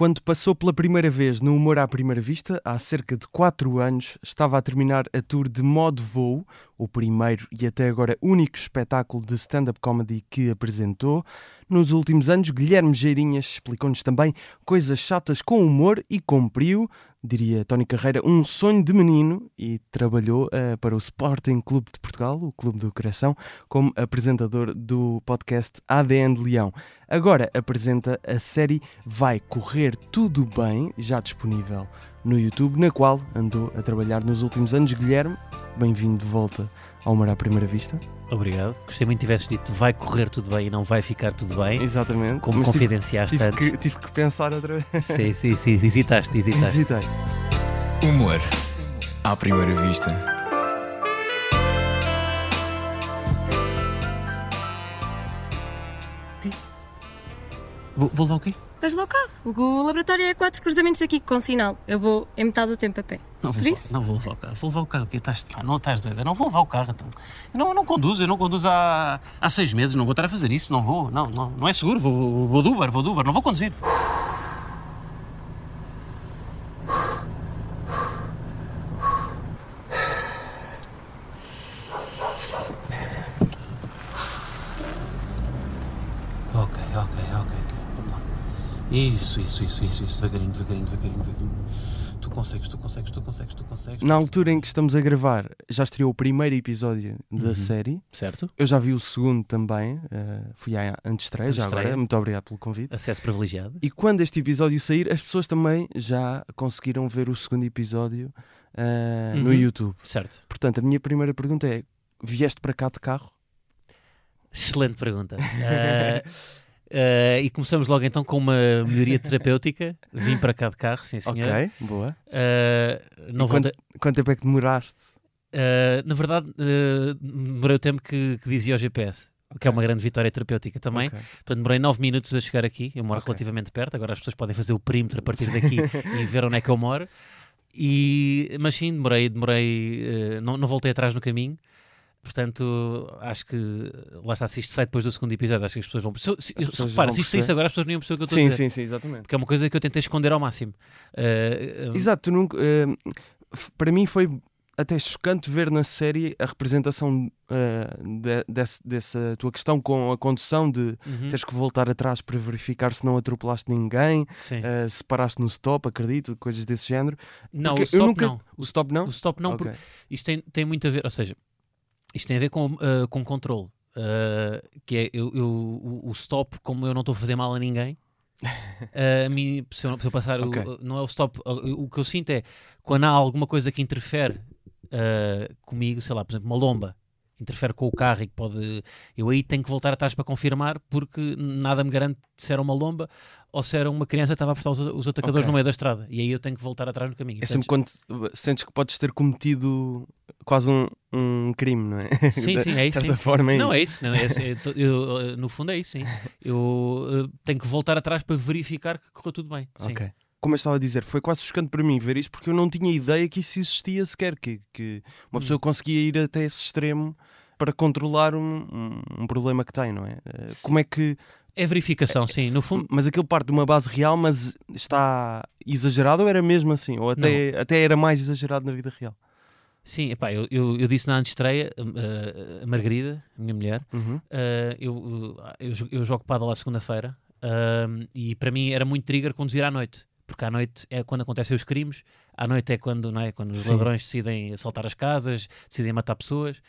Quando passou pela primeira vez no Humor à Primeira Vista, há cerca de 4 anos, estava a terminar a tour de Modo Voo, o primeiro e até agora único espetáculo de stand-up comedy que apresentou. Nos últimos anos, Guilherme Geirinhas explicou-nos também coisas chatas com humor e cumpriu, diria Tony Carreira, um sonho de menino e trabalhou uh, para o Sporting Clube de Portugal, o Clube do Coração, como apresentador do podcast ADN de Leão. Agora apresenta a série Vai Correr Tudo Bem, já disponível no YouTube, na qual andou a trabalhar nos últimos anos. Guilherme, bem-vindo de volta ao Mar à Primeira Vista. Obrigado. Gostei muito que tivesse dito vai correr tudo bem e não vai ficar tudo bem. Exatamente. Como Mas confidenciaste tive, tive antes. Que, tive que pensar outra vez. Sim, sim, sim. Hesitaste, hesitaste. Hesitei. Humor à primeira vista. Vou, vou levar o quê? Vais lá o carro. O laboratório é quatro cruzamentos aqui com sinal. Eu vou em metade do tempo a pé. Não vou, não vou levar o carro. Vou levar o carro. Que estás, pá, não estás doida. Não vou levar o carro. Então. Eu não, eu não conduzo. Eu não conduzo há, há seis meses. Não vou estar a fazer isso. Não vou. Não, não, não é seguro. Vou, vou, vou do Uber. Vou do Uber. Não vou conduzir. Ok, ok, ok. Vamos lá. Isso, isso, isso, isso, isso. Devagarinho, devagarinho, devagarinho, devagarinho. Tu consegues, tu consegues, tu consegues, tu consegues. Na altura em que estamos a gravar, já estreou o primeiro episódio da Uhum. série. Certo? Eu já vi o segundo também. eh, fui à antestreia, já agora. Muito obrigado pelo convite. Acesso privilegiado. E quando este episódio sair, as pessoas também já conseguiram ver o segundo episódio no Uhum. YouTube. Certo. Portanto, a minha primeira pergunta é: vieste para cá de carro? Excelente pergunta. Ah, ah, e começamos logo então com uma melhoria terapêutica. Vim para cá de carro, sim senhor. Ok, boa. Ah, não voltei- Quanto tempo é que demoraste? ah, na verdade, demorei o tempo que, que dizia o GPS. Que é uma grande vitória terapêutica também. Ok. Portanto, demorei 9 minutos a chegar aqui. Eu moro Ok. relativamente perto. Agora as pessoas podem fazer o perímetro a partir daqui e ver onde é que eu moro. E, mas sim, demorei, demorei eh, não, não voltei atrás no caminho. Portanto, acho que lá está, se isto sai depois do segundo episódio, acho que as pessoas vão. Se, se, As pessoas repara, vão se isto saísse agora, as pessoas não iam perceber o que eu estou Sim, a dizer. sim, sim, exatamente. Porque é uma coisa que eu tentei esconder ao máximo. Eh, eh, Exato, tu nunca, f- para mim foi até chocante ver na série a representação eh, de- desse- dessa tua questão com a condução de uhum, teres que voltar atrás para verificar se não atropelaste ninguém, eh, se paraste no stop, acredito, coisas desse género. não, o porque stop nunca- não. O stop não? O stop não, Ok. porque isto tem, tem muito a ver, ou seja, isto tem a ver com, eh, com controle. Eh, que é eu, eu- o, o stop, como eu não estou a fazer mal a ninguém, eh, a mim, se eu, se eu passar, o- Ok. não é o stop, o, o que eu sinto é quando há alguma coisa que interfere comigo, sei lá, por exemplo, uma lomba. Interfere com o carro e que pode. Eu aí tenho que voltar atrás para confirmar, porque nada me garante se era uma lomba ou se era uma criança que estava a apertar os, os atacadores Ok. no meio da estrada. E aí eu tenho que voltar atrás no caminho. É sempre quando sentes que podes ter cometido quase um, um crime, não é? Sim, De sim, é isso. certa sim. forma é não, é isso. Não, é isso. Eu eu, eh, no fundo é isso, sim. Eu eh, tenho que voltar atrás para verificar que correu tudo bem. Sim. Ok. Como eu estava a dizer, foi quase chocante para mim ver isto porque eu não tinha ideia que isso existia sequer, que, que uma Hum. pessoa conseguia ir até esse extremo para controlar um, um- um problema que tem, não é? Eh, Como é que. É verificação, sim. No fundo, Mas aquilo parte de uma base real, mas está exagerado ou era mesmo assim? Ou até, até era mais exagerado na vida real? sim, epá, eu, eu, eu disse na antestreia, eh, a Margarida, a minha mulher, Uhum. eh, eu, eu, eu jogo padel à segunda-feira ahm, e para mim era muito trigger conduzir à noite. Porque à noite é quando acontecem os crimes, à noite é quando, não é, quando os Sim. ladrões decidem assaltar as casas, decidem matar pessoas.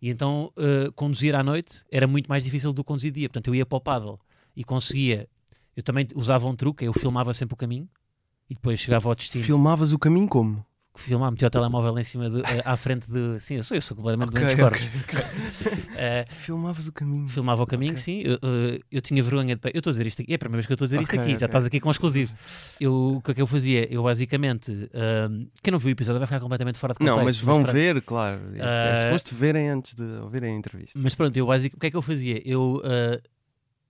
E então eh, conduzir à noite era muito mais difícil do que conduzir dia. Portanto, eu ia para o paddle e conseguia. Eu também usava um truque, eu filmava sempre o caminho e depois chegava ao destino. Filmavas o caminho como? Filmar, metia o telemóvel em cima, de, eh, à frente de. Sim, eu sou, eu sou completamente Ok, doente dos corpos. ok, Eh, Filmavas o caminho. filmava o caminho, Ok. sim. Eu, eh, eu tinha vergonha de. Eu estou a dizer isto aqui, é a primeira vez que eu estou a dizer isto aqui, já estás aqui com um exclusivo. Eu, o que é que eu fazia? Eu basicamente. ahm, quem não viu o episódio vai ficar completamente fora de contexto. Não, mas vão ver, claro. É Ah, suposto verem antes de ouvirem a entrevista. Mas pronto, eu basicamente. O que é que eu fazia? Eu.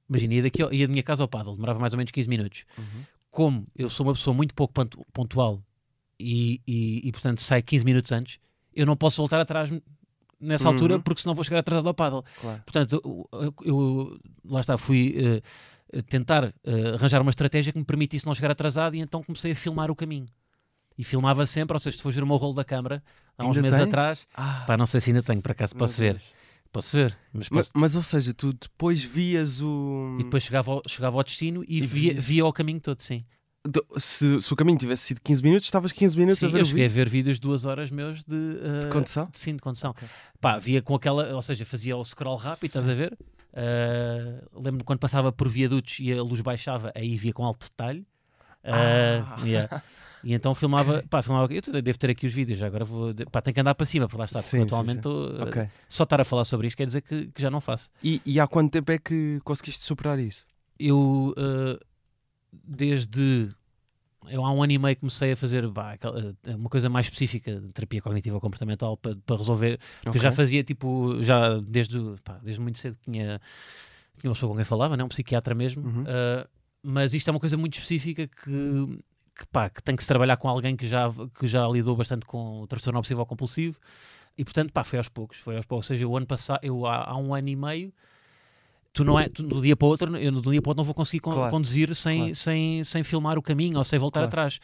Imagina, ia, daqui, ia da minha casa ao paddle, demorava mais ou menos 15 minutos. Uhum. Como eu sou uma pessoa muito pouco pontu- pontual e, e, e, portanto saio 15 minutos antes, eu não posso voltar atrás nessa Uhum. altura porque senão vou chegar atrasado ao paddle. Claro. Portanto, eu, eu- lá está, fui. eh, tentar eh, arranjar uma estratégia que me permitisse não chegar atrasado e então comecei a filmar o caminho. E filmava sempre, ou seja, se fores ver o meu rolo da câmara, há uns Ainda meses tens? atrás, Ah, pá, não sei se ainda tenho, por acaso meu posso ver. Posso ver, mas Mas, posso. mas, ou seja, tu depois vias o. E depois chegava ao, chegava ao destino e, E via, via o caminho todo, sim. Do- Se, se o caminho tivesse sido 15 minutos, estavas 15 minutos Sim, a ver eu cheguei a vídeo ver vídeos de duas horas meus de, uh, de condução? de sim, de condução. Ok. Pá, via com aquela, ou seja, fazia o scroll rápido, estás a ver? Uh, Lembro-me quando passava por viadutos e a luz baixava, aí via com alto detalhe. Uh, Ah. yeah. E então filmava, pá, filmava, eu devo ter aqui os vídeos, agora vou, pá, tenho que andar para cima, porque lá está, porque Sim, sim, atualmente sim. estou, uh, Ok. só estar a falar sobre isto quer dizer que, que já não faço. E, e há quanto tempo é que conseguiste superar isso? Eu, uh, desde eu há um ano e meio comecei a fazer aquela- uh, uma coisa mais específica de terapia cognitiva comportamental para, para resolver Porque eu já fazia tipo, já desde, pá, desde muito cedo tinha, tinha uma pessoa com quem falava, né? um psiquiatra mesmo, Uhum. uh, mas isto é uma coisa muito específica que, que, pá, que tem que se trabalhar com alguém que já, que já lidou bastante com o transtorno obsessivo compulsivo e portanto pá, foi aos poucos, foi aos poucos. Ou seja, o ano passado, eu há, há um ano e meio. Tu não é, tu, do dia para o outro, eu do dia para o outro não vou conseguir con- Claro, conduzir sem, claro. sem, sem filmar o caminho ou sem voltar Claro. atrás.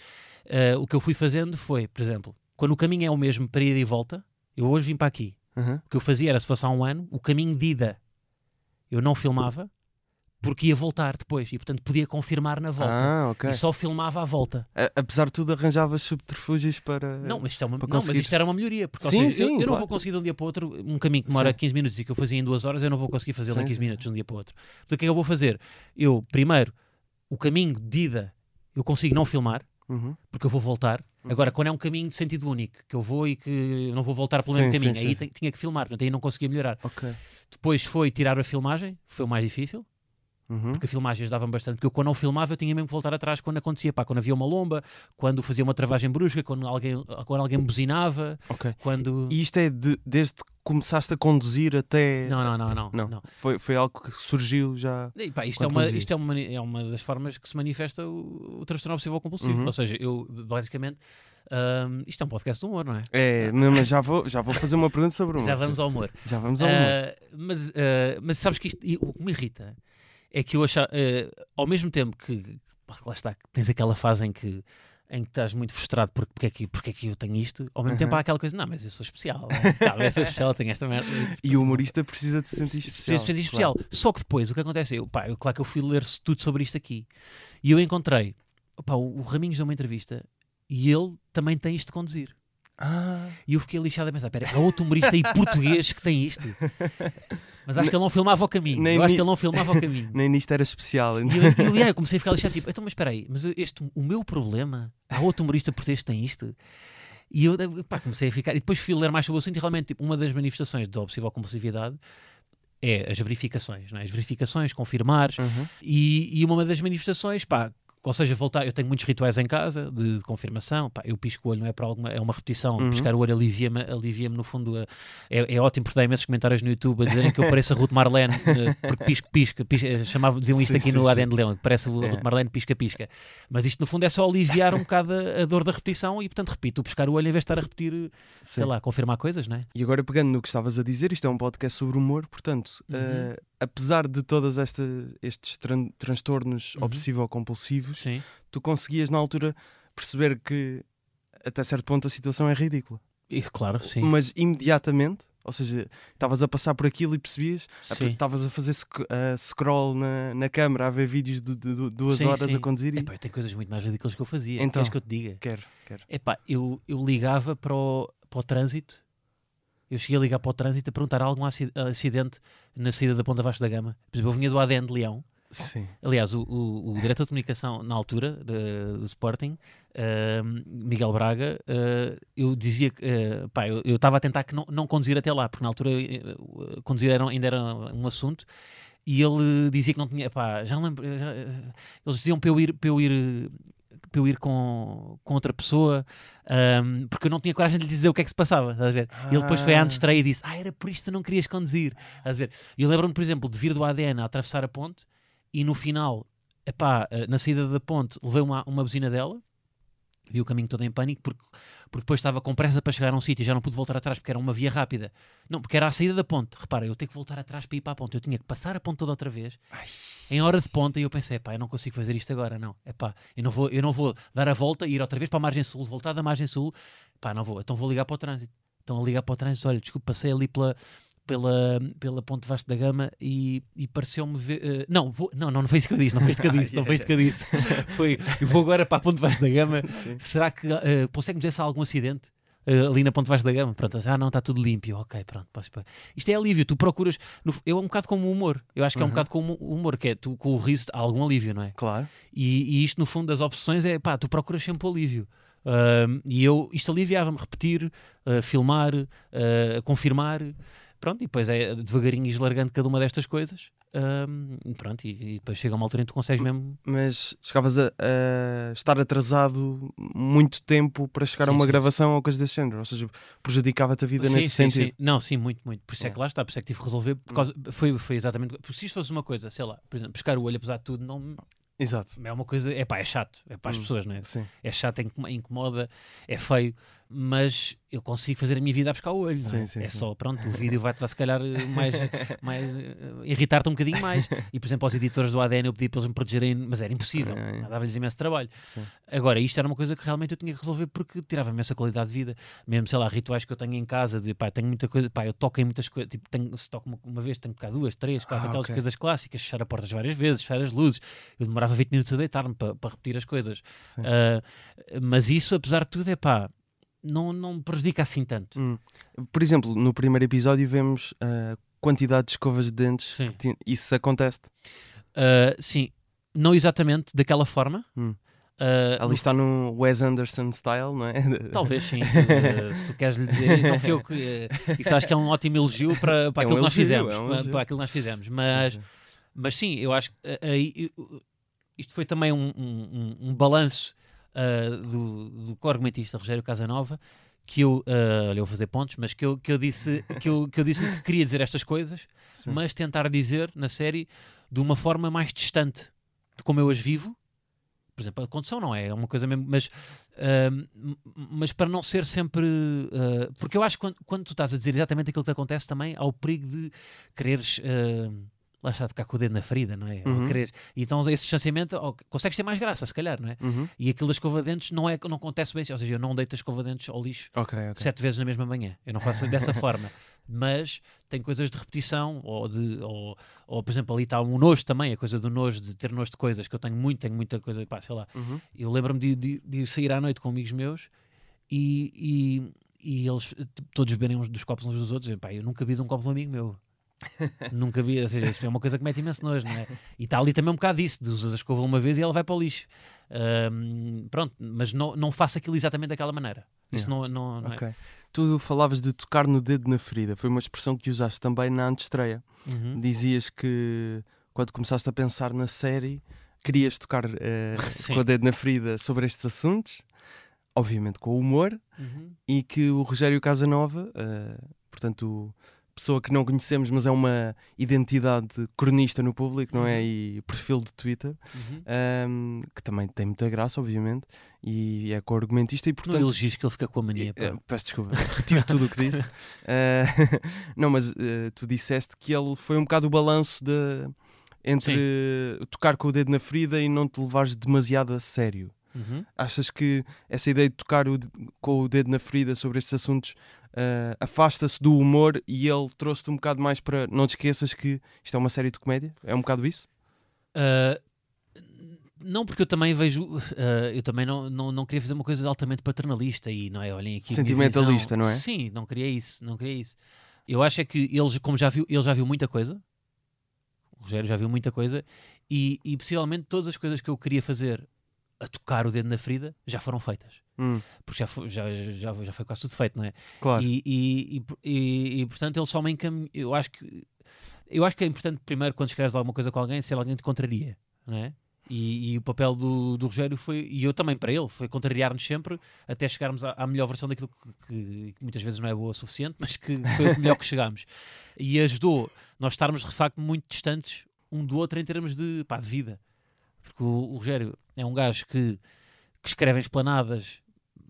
Uh, o que eu fui fazendo foi, por exemplo, quando o caminho é o mesmo para ida e volta, eu hoje vim para aqui. Uhum. O que eu fazia era, se fosse há um ano, o caminho de ida eu não filmava porque ia voltar depois e, portanto, podia confirmar na volta. Ah, ok. E só filmava à volta. A- Apesar de tudo, arranjavas subterfúgios para. Não, mas isto, é uma, não, mas conseguir. isto era uma melhoria. Porque, Sim, seja, eu- sim, eu, não claro. vou conseguir de um dia para o outro um caminho que demora Sim. 15 minutos e que eu fazia em duas horas, eu não vou conseguir fazê-lo em Sim, 15 sim. minutos de um dia para o outro. Portanto, o que é que eu vou fazer? Eu, primeiro, o caminho de ida eu consigo não filmar, Uhum. porque eu vou voltar. Agora, quando é um caminho de sentido único, que eu vou e que eu não vou voltar pelo mesmo caminho, aí tinha que filmar, portanto, aí não conseguia melhorar. Ok. Depois foi tirar a filmagem, foi o mais difícil, Uhum. porque a filmagem ajudava-me bastante, porque eu quando não filmava eu tinha mesmo que voltar atrás quando acontecia, pá, quando havia uma lomba, quando fazia uma travagem brusca, quando alguém, quando alguém buzinava, Ok. quando... E isto é de- desde que começaste a conduzir até. Não, não, não, não. Não. não. Foi, foi algo que surgiu já. E, pá, isto, é uma, isto é, uma, é uma das formas que se manifesta o, o transtorno obsessivo compulsivo. Uhum. Ou seja, eu basicamente. hum, isto é um podcast de humor, não é? É, mas já vou, já vou fazer uma pergunta sobre o Já humor, vamos sim. ao humor. Já vamos ao humor. Ah, mas, ah, mas sabes que isto, o que me irrita é que eu achar, ah, ao mesmo tempo que, pá, lá está, tens aquela fase em que, em que estás muito frustrado porque, porque, é que, porque é que eu tenho isto, ao mesmo tempo Uhum. há aquela coisa, não, mas eu sou especial, tá, eu sou especial, eu tenho esta merda. E o humorista precisa de se sentir especial. Especial, especial. Só que depois, o que acontece? Eu, pá, eu, claro que eu fui ler tudo sobre isto aqui e eu encontrei opá, o, o Raminhos deu uma entrevista e ele também tem isto de conduzir. Ah, E eu fiquei lixado a pensar: pera, há outro humorista aí português que tem isto. Mas acho que ele não filmava o caminho. Nem eu acho que ele não filmava o caminho. nem nisto era especial. ainda. E eu, eu, eu comecei a ficar lixado, tipo, então, mas espera aí, mas eu- este, o meu problema, há outro humorista português que tem isto? E eu pá, comecei a ficar, e depois fui ler mais sobre o assunto e realmente tipo, uma das manifestações da obsessiva compulsividade é as verificações, não é? as verificações, confirmares, Uhum. e, e uma das manifestações, pá, ou seja, voltar, eu tenho muitos rituais em casa de, de confirmação, pá, eu pisco o olho, não é para alguma, é uma repetição, Uhum. piscar o olho alivia-me, alivia-me no fundo, a- é, é ótimo porque dá imensos comentários no YouTube a dizerem que eu pareço a Ruth Marlene, eh, porque pisco, pisca, pisca eh, chamavam, diziam isto Sim, aqui sim, no sim. ADN de Leão, que parece o É. Ruth Marlene, pisca, pisca, mas isto no fundo é só aliviar um bocado a, a dor da repetição e portanto repito, o piscar o olho em vez de estar a repetir, sei Sim. lá, confirmar coisas, não é? E agora pegando no que estavas a dizer, isto é um podcast sobre humor, portanto, Uhum. eh, apesar de todos estes tran- transtornos Uhum. obsessivo-compulsivos, tu conseguias na altura perceber que até certo ponto a situação é ridícula. E, claro, sim. Mas imediatamente, ou seja, estavas a passar por aquilo e percebias, estavas a fazer sc- a scroll na, na câmara, a ver vídeos de, de- de duas Sim, horas sim. a conduzir e Epá, tenho coisas muito mais ridículas que eu fazia. Então. Queres que eu te diga? quero, quero. Epá, eu, eu ligava para o, para o trânsito. Eu cheguei a ligar para o trânsito a perguntar algum aci- acidente na saída da Ponta Vasco da Gama. Por exemplo, eu vinha do ADN de Leão. Sim. Aliás, o, o, o diretor de comunicação na altura de- do Sporting, ahm, Miguel Braga, ah, eu dizia que ah, pá, eu estava a tentar que não, não conduzir até lá, porque na altura eh, conduzir era, ainda era um assunto. E ele dizia que não tinha, pá, já não lembro. já, eles diziam para eu ir, para eu ir, para eu ir com, com outra pessoa, ahm, porque eu não tinha coragem de lhe dizer o que é que se passava. Estás a ver? E ele depois foi à Ah. antestreia e disse: Ah, era por isto que não querias conduzir. Estás a ver? E eu lembro-me, por exemplo, de vir do ADN a atravessar a ponte e no final, epá, eh, na saída da ponte, levei uma, uma buzina dela. Vi o caminho todo em pânico porque, porque depois estava com pressa para chegar a um sítio e já não pude voltar atrás porque era uma via rápida. Não, porque era a saída da ponte. Repara, eu tenho que voltar atrás para ir para a ponte. Eu tinha que passar a ponte toda outra vez. Em hora de ponta, e eu pensei, pá, eu não consigo fazer isto agora, não. É pá, eu não vou, eu não vou dar a volta e ir outra vez para a margem sul, voltar da margem sul, pá, não vou, então vou ligar para o trânsito. Então a ligar para o trânsito, olha, desculpa, passei ali pela, pela, pela Ponte Vasco da Gama e, e pareceu-me ver. eh, não, vou, não, não, não foi isso que eu disse, não foi isto que eu disse, não foi isto que eu disse. foi, eu vou agora para a Ponte Vasco da Gama. Será que uh, consegue-me dizer se há algum acidente? Eh, ali na Ponte Vasco da Gama, pronto, ah não, está tudo limpo, ok, pronto, posso ir para- isto é alívio, tu procuras, no, eu é um bocado como o humor, eu acho que é um bocado como o humor, que é tu com o riso há algum alívio, não é? Claro. E, e isto, no fundo, das opções é pá, tu procuras sempre o alívio. Ahm, e eu, isto aliviava-me, repetir, ah, filmar, ah, confirmar, pronto, e depois é devagarinho ir largando cada uma destas coisas. Ahm, pronto, e, e depois chega uma altura em que tu consegues mesmo. Mas chegavas a, a estar atrasado muito tempo para chegar Sim, a uma sim, gravação ou coisa desse género. Ou seja, prejudicava-te a vida Sim, nesse sim, sentido. sim. Não, sim, muito, muito. Por isso é É. que lá está, por isso é que tive que resolver. Por causa, foi, foi exatamente. Porque se isto fosse uma coisa, sei lá, por exemplo, pescar o olho, apesar de tudo, não Exato. é uma coisa. É pá, é chato. É para as Hum. pessoas, não é? Sim. é chato, incomo- incomoda, é feio, mas eu consigo fazer a minha vida a buscar o olho. é? Sim, sim, é sim. só, pronto, o vídeo vai-te dar se calhar mais, mais eh, irritar-te um bocadinho mais. E por exemplo, aos editores do ADN eu pedi para eles me protegerem, mas era impossível, É, é. dava-lhes imenso trabalho. Agora, isto era uma coisa que realmente eu tinha que resolver porque tirava-me essa qualidade de vida. Mesmo, sei lá, rituais que eu tenho em casa, de pá, tenho muita coisa, pá, eu toco em muitas coisas, tipo, tenho, se toco uma, uma vez, tenho que tocar duas, três, quatro, Ah, aquelas ok. coisas clássicas, fechar a portas várias vezes, fechar as luzes. Eu demorava 20 minutos a deitar-me para, para repetir as coisas. Ah, mas isso, apesar de tudo, é pá, não, não prejudica assim tanto. Hum. Por exemplo, no primeiro episódio vemos a quantidade de escovas de dentes. Ti- Isso acontece. Ah, sim, não exatamente daquela forma. Hum. Ah, Ali no- está no Wes Anderson style, não é? Talvez sim, se, se tu queres lhe dizer, não fui eu que. eh, Isso acho que é um ótimo elogio para, para É um aquilo que nós fizemos. é um para, para aquilo que nós fizemos. Mas, Sim, sim. mas sim, eu acho que eh, eu- isto foi também um, um- um balanço ah, do, do co-argumentista Rogério Casanova. Que eu, olha, eu vou fazer pontos, mas que eu, que eu disse que eu, que eu disse que queria dizer estas coisas, Sim. mas tentar dizer na série de uma forma mais distante de como eu as vivo. Por exemplo, a condução não é, é uma coisa mesmo, mas, m- mas para não ser sempre. ah, porque eu acho que quando, quando tu estás a dizer exatamente aquilo que te acontece também, há o perigo de quereres. ah, lá está, tocar com o dedo na ferida, não é? Uhum. quereres- então, esse distanciamento, oh, consegues ter mais graça, se calhar, não é? Uhum. E aquilo da escova de dentes não, é, não acontece bem, assim, ou seja, eu não deito a escova de dentes ao lixo Ok, ok. sete vezes na mesma manhã. Eu não faço dessa forma. Mas tem coisas de repetição, ou, de, ou, ou por exemplo, ali está um nojo também, a coisa do nojo, de ter nojo de coisas, que eu tenho muito, tenho muita coisa, pá, sei lá. Uhum. Eu lembro-me de, de, de sair à noite com amigos meus e, e, e eles todos beberem uns dos copos uns dos outros. E, pá, eu nunca vi de um copo de um amigo meu. Nunca vi, ou seja, isso é uma coisa que mete imenso nojo, não é? E está ali também um bocado disso, de usas a escova uma vez e ela vai para o lixo. Ahm, pronto, mas não, não faço aquilo exatamente daquela maneira. Isso não, não, não é. Ok. Tu falavas de tocar no dedo na ferida. Foi uma expressão que usaste também na antestreia. Uhum. Dizias que quando começaste a pensar na série, querias tocar Sim. com o dedo na ferida sobre estes assuntos, obviamente com humor, Uhum. e que o Rogério Casanova, eh, portanto, pessoa que não conhecemos, mas é uma identidade cronista no público, não é? Uhum. E perfil de Twitter, Uhum. ehm, que também tem muita graça, obviamente, e é co-argumentista, e Não portanto. elogies que ele fica com a mania. pá. Eh, peço desculpa, retiro tudo o que disse. Eh, não, mas eh, tu disseste que ele foi um bocado o balanço de, entre tocar com o dedo na ferida e não te levares demasiado a sério. Uhum. Achas que essa ideia de tocar o com o dedo na ferida sobre estes assuntos eh, afasta-se do humor e ele trouxe-te um bocado mais para. Não te esqueças que isto é uma série de comédia? É um bocado isso? Ah, não, porque eu também vejo. ah, eu também não, não, não queria fazer uma coisa altamente paternalista e não é? Olhem aqui. Sentimentalista, não é? Sim, não queria isso. Não queria isso. Eu acho é que ele, como já viu, ele já viu muita coisa. O Rogério já viu muita coisa e, e possivelmente todas as coisas que eu queria fazer a tocar o dedo na ferida já foram feitas. Hum, Porque já foi, já, já, já foi quase tudo feito, não é? claro. E, e, e, e- e, portanto ele só me encaminha. Eu acho que eu acho que é importante primeiro quando escreves alguma coisa com alguém, se alguém te contraria, não é? E, e o papel do, do Rogério foi, e eu também para ele, foi contrariar-nos sempre até chegarmos à, à melhor versão daquilo que, que- que muitas vezes não é boa o suficiente, mas que foi o melhor que chegámos. E ajudou nós estarmos de facto muito distantes um do outro em termos de, pá, de vida. Porque o, o Rogério é um gajo que, que escreve em esplanadas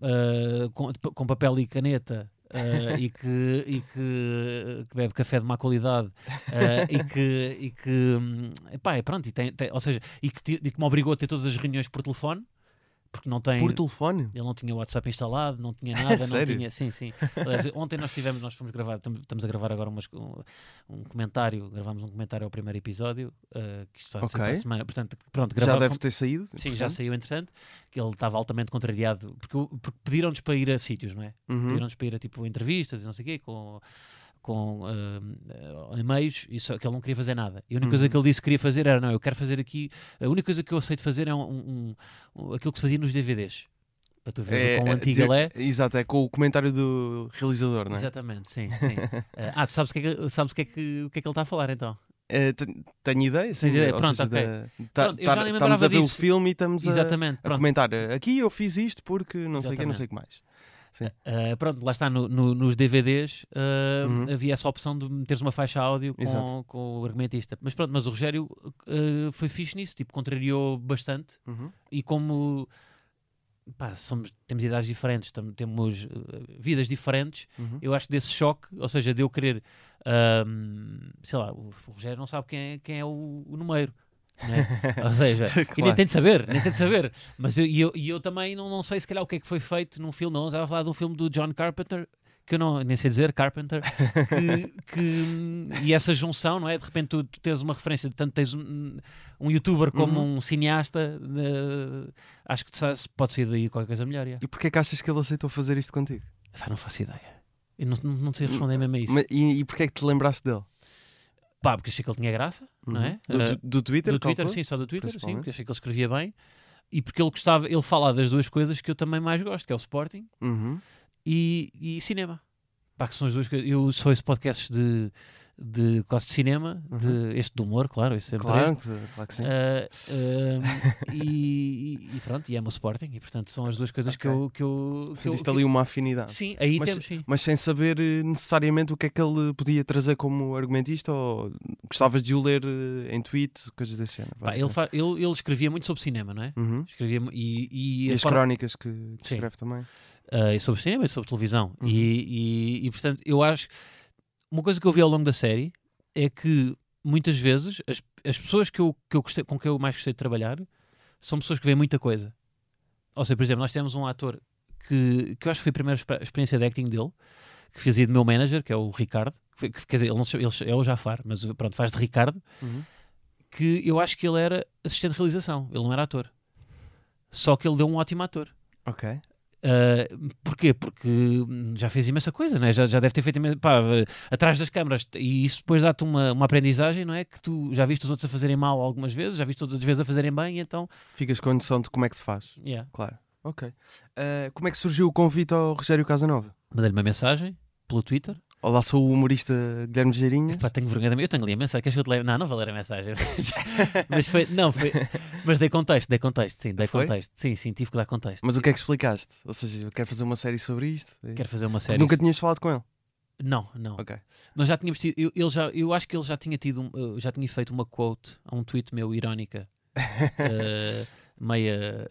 ah, com, com papel e caneta eh, e, que, e que, que bebe café de má qualidade eh, e que, e que hum, epá, pronto, e tem, tem- ou seja, e que, e que me obrigou a ter todas as reuniões por telefone porque não tem Por telefone? ele não tinha o WhatsApp instalado, não tinha nada, não sério? tinha. Sim, sim. Aliás, ontem nós tivemos, nós fomos gravar, tam- estamos a gravar agora umas- um, um comentário, gravámos um comentário ao primeiro episódio, eh, que isto faz sempre Ok. a semana. Portanto, pronto, Já deve ter saído? Sim, já saiu entretanto, que ele estava altamente contrariado, porque, porque pediram-nos para ir a sítios, não é? Uhum. Pediram-nos para ir a tipo entrevistas e não sei o quê, com, com ah, ah, e-mails, e só que ele não queria fazer nada. E a única coisa Uhum. que ele disse que queria fazer era: não, eu quero fazer aqui. A única coisa que eu aceito fazer é um, um- um- aquilo que se fazia nos DVDs. Para tu veres o quão antigo de- ele é. Exato, é com o comentário do realizador, não é? Exatamente, sim, sim. Ah, ah, tu sabes, o que, é que, sabes o, que é que, o que é que ele está a falar então? É, te- tenho ideia, sim. ideia? Pronto, seja, ok. da- tá- Pronto, eu já tá- estamos a ver disso. o filme e estamos a, Exatamente, a comentar. Aqui eu fiz isto porque não sei o que, não Exatamente. sei o que mais. Ah, pronto, lá está, no- no- nos DVDs ah, Uhum. havia essa opção de meteres uma faixa áudio com, com o argumentista. Mas pronto, mas o Rogério ah, foi fixe nisso, tipo, contrariou bastante. Uhum. E como pá, somos, temos idades diferentes, tam- temos vidas diferentes, Uhum. eu acho que desse choque, ou seja, de eu querer, sei lá, o, o Rogério não sabe quem é, quem é o, o número. Né? Ou seja, e nem Claro. tem de saber, nem tem de saber. Mas eu, e eu, eu também não, não sei se calhar o que é que foi feito num filme, não, estava a falar de um filme do John Carpenter, que eu não, nem sei dizer, Carpenter, que, que- e essa junção, não é? De repente tu, tu tens uma referência, tanto tens um, um youtuber como Uhum. um cineasta, eh, acho que pode sair daí qualquer coisa melhor. yeah. E porquê é que achas que ele aceitou fazer isto contigo? Não faço ideia. Eu não, não, não sei responder mesmo a isso. Mas- e, e porquê é que te lembraste dele? Pá, porque achei que ele tinha graça, não é? Uhum. Do, Eh, do- do Twitter? do Twitter, sim, só do Twitter, sim, porque achei que ele escrevia bem. E porque ele gostava, ele fala das duas coisas que eu também mais gosto, que é o Sporting Uhum. e, e cinema. Pá, que são as duas coisas. Eu sou esse podcast de, de, gosto de cinema, de este de humor, claro, sempre Uhum. Claro, este. claro que sim. Ah, e, e pronto, e amo o Sporting, e portanto são as duas coisas que Ok. eu. Que eu, que eu- Sentiste que- ali uma afinidade. Sim, aí Mas- temos sim. Mas sem saber eh, necessariamente o que é que ele podia trazer como argumentista ou gostavas de o ler eh, em tweets, coisas desse género. Pá, ele, fa- ele, ele escrevia muito sobre cinema, não é? Uhum. Escrevia e, e, E as forma- crónicas que, que escreve também. Uh, e sobre cinema e sobre televisão. Uhum. E, e, e, portanto, eu acho. Uma coisa que eu vi ao longo da série é que muitas vezes as, as pessoas que eu, que eu gostei, com quem eu mais gostei de trabalhar são pessoas que veem muita coisa. Ou seja, por exemplo, nós temos um ator que, que eu acho que foi a primeira expe- experiência de acting dele, que fazia de meu manager, que é o Ricardo. que quer dizer, ele, não, ele é o Jafar, mas pronto, faz de Ricardo. Uhum. Que eu acho que ele era assistente de realização, ele não era ator. Só que ele deu um ótimo ator. Ok. Uh, porquê? Porque hum, já fez imensa coisa, né? já, já deve ter feito imensa, pá, uh, atrás das câmaras e isso depois dá-te uma, uma aprendizagem, não é? Que tu já viste os outros a fazerem mal algumas vezes, já viste outras vezes a fazerem bem, e então, Ficas com a noção de como é que se faz. yeah. Claro. Ok. Eh, como é que surgiu o convite ao Rogério Casanova? mandei-lhe uma mensagem pelo Twitter. Olá, sou o humorista Guilherme Geirinhas. Pá, tenho vergonha da minha. Eu tenho ali a mensagem. Queres que eu te leve? Não, não vou ler a mensagem. Mas, mas foi, não, foi. Mas dei contexto, dei contexto, sim, dei Foi? contexto. Sim, sim, tive que dar contexto. Mas o que é que explicaste? Ou seja, eu quero fazer uma série sobre isto. É. Quero fazer uma série. Nunca tinhas falado com ele? Não, não. Ok. Nós já tínhamos tido, eu, ele já, eu acho que ele já tinha tido, já tinha feito uma quote a um tweet meu irónica, eh, meia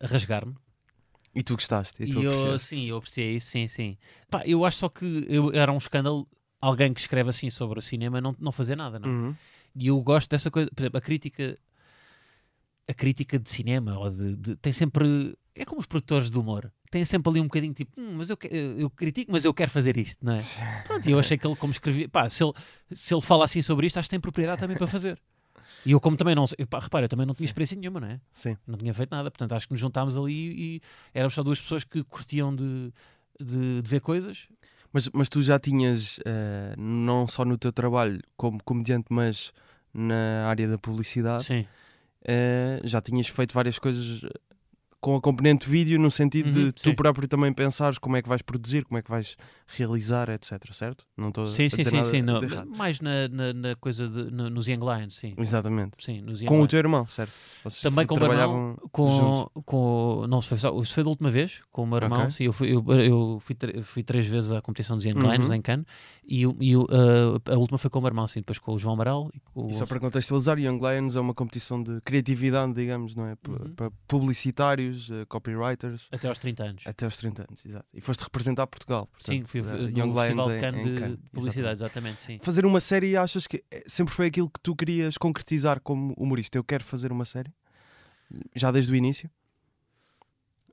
a rasgar-me. E tu gostaste? E E tu eu, apreciaste? sim, eu apreciei isso, sim, sim. Pá, eu acho só que eu, era um escândalo alguém que escreve assim sobre o cinema não, não fazer nada, não. Uhum. E eu gosto dessa coisa, por exemplo, a crítica, a crítica de cinema, ou de, de- tem sempre, é como os produtores de humor, tem sempre ali um bocadinho tipo, "Hum, mas eu, eu critico, mas eu quero fazer isto, não é? Pronto, e eu achei que ele, como escrevia, pá, se ele, se ele fala assim sobre isto, acho que tem propriedade também para fazer. E eu, como também não sei, pá, repara, eu também não tinha experiência nenhuma, não é? Sim. Não tinha feito nada, portanto acho que nos juntámos ali e éramos só duas pessoas que curtiam de, de, de ver coisas. Mas, mas tu já tinhas, eh, não só no teu trabalho como comediante, mas na área da publicidade, Sim, eh, já tinhas feito várias coisas com a componente vídeo, no sentido Uhum, de tu sim. próprio também pensares como é que vais produzir, como é que vais realizar, etc. Certo? Não estou a sim, sim, dizer sim, nada sim, não, mais na, na, na coisa de, no- nos Young Lions, sim. Exatamente. Sim, nos Com o teu irmão, certo? Vocês Também com o meu irmão, com, juntos. com não se foi só, isso foi da última vez com o meu irmão, Ok. sim, eu fui, eu, eu fui, fui três vezes à competição dos Young Uhum. Lions em Cannes e, e uh, a última foi com o meu irmão, sim, depois com o João Amaral e com o E só para contextualizar, Young Lions é uma competição de criatividade, digamos, não é? Uhum. Para publicitários vários uh, copywriters. Até aos 30 anos. Até aos 30 anos, exato. E foste representar Portugal. Portanto, sim, fui uh, no Young Festival Lions de Cannes em, de, Cannes, de publicidade, exatamente, sim. Fazer uma série, achas que eh, sempre foi aquilo que tu querias concretizar como humorista? Eu quero fazer uma série? Já desde o início?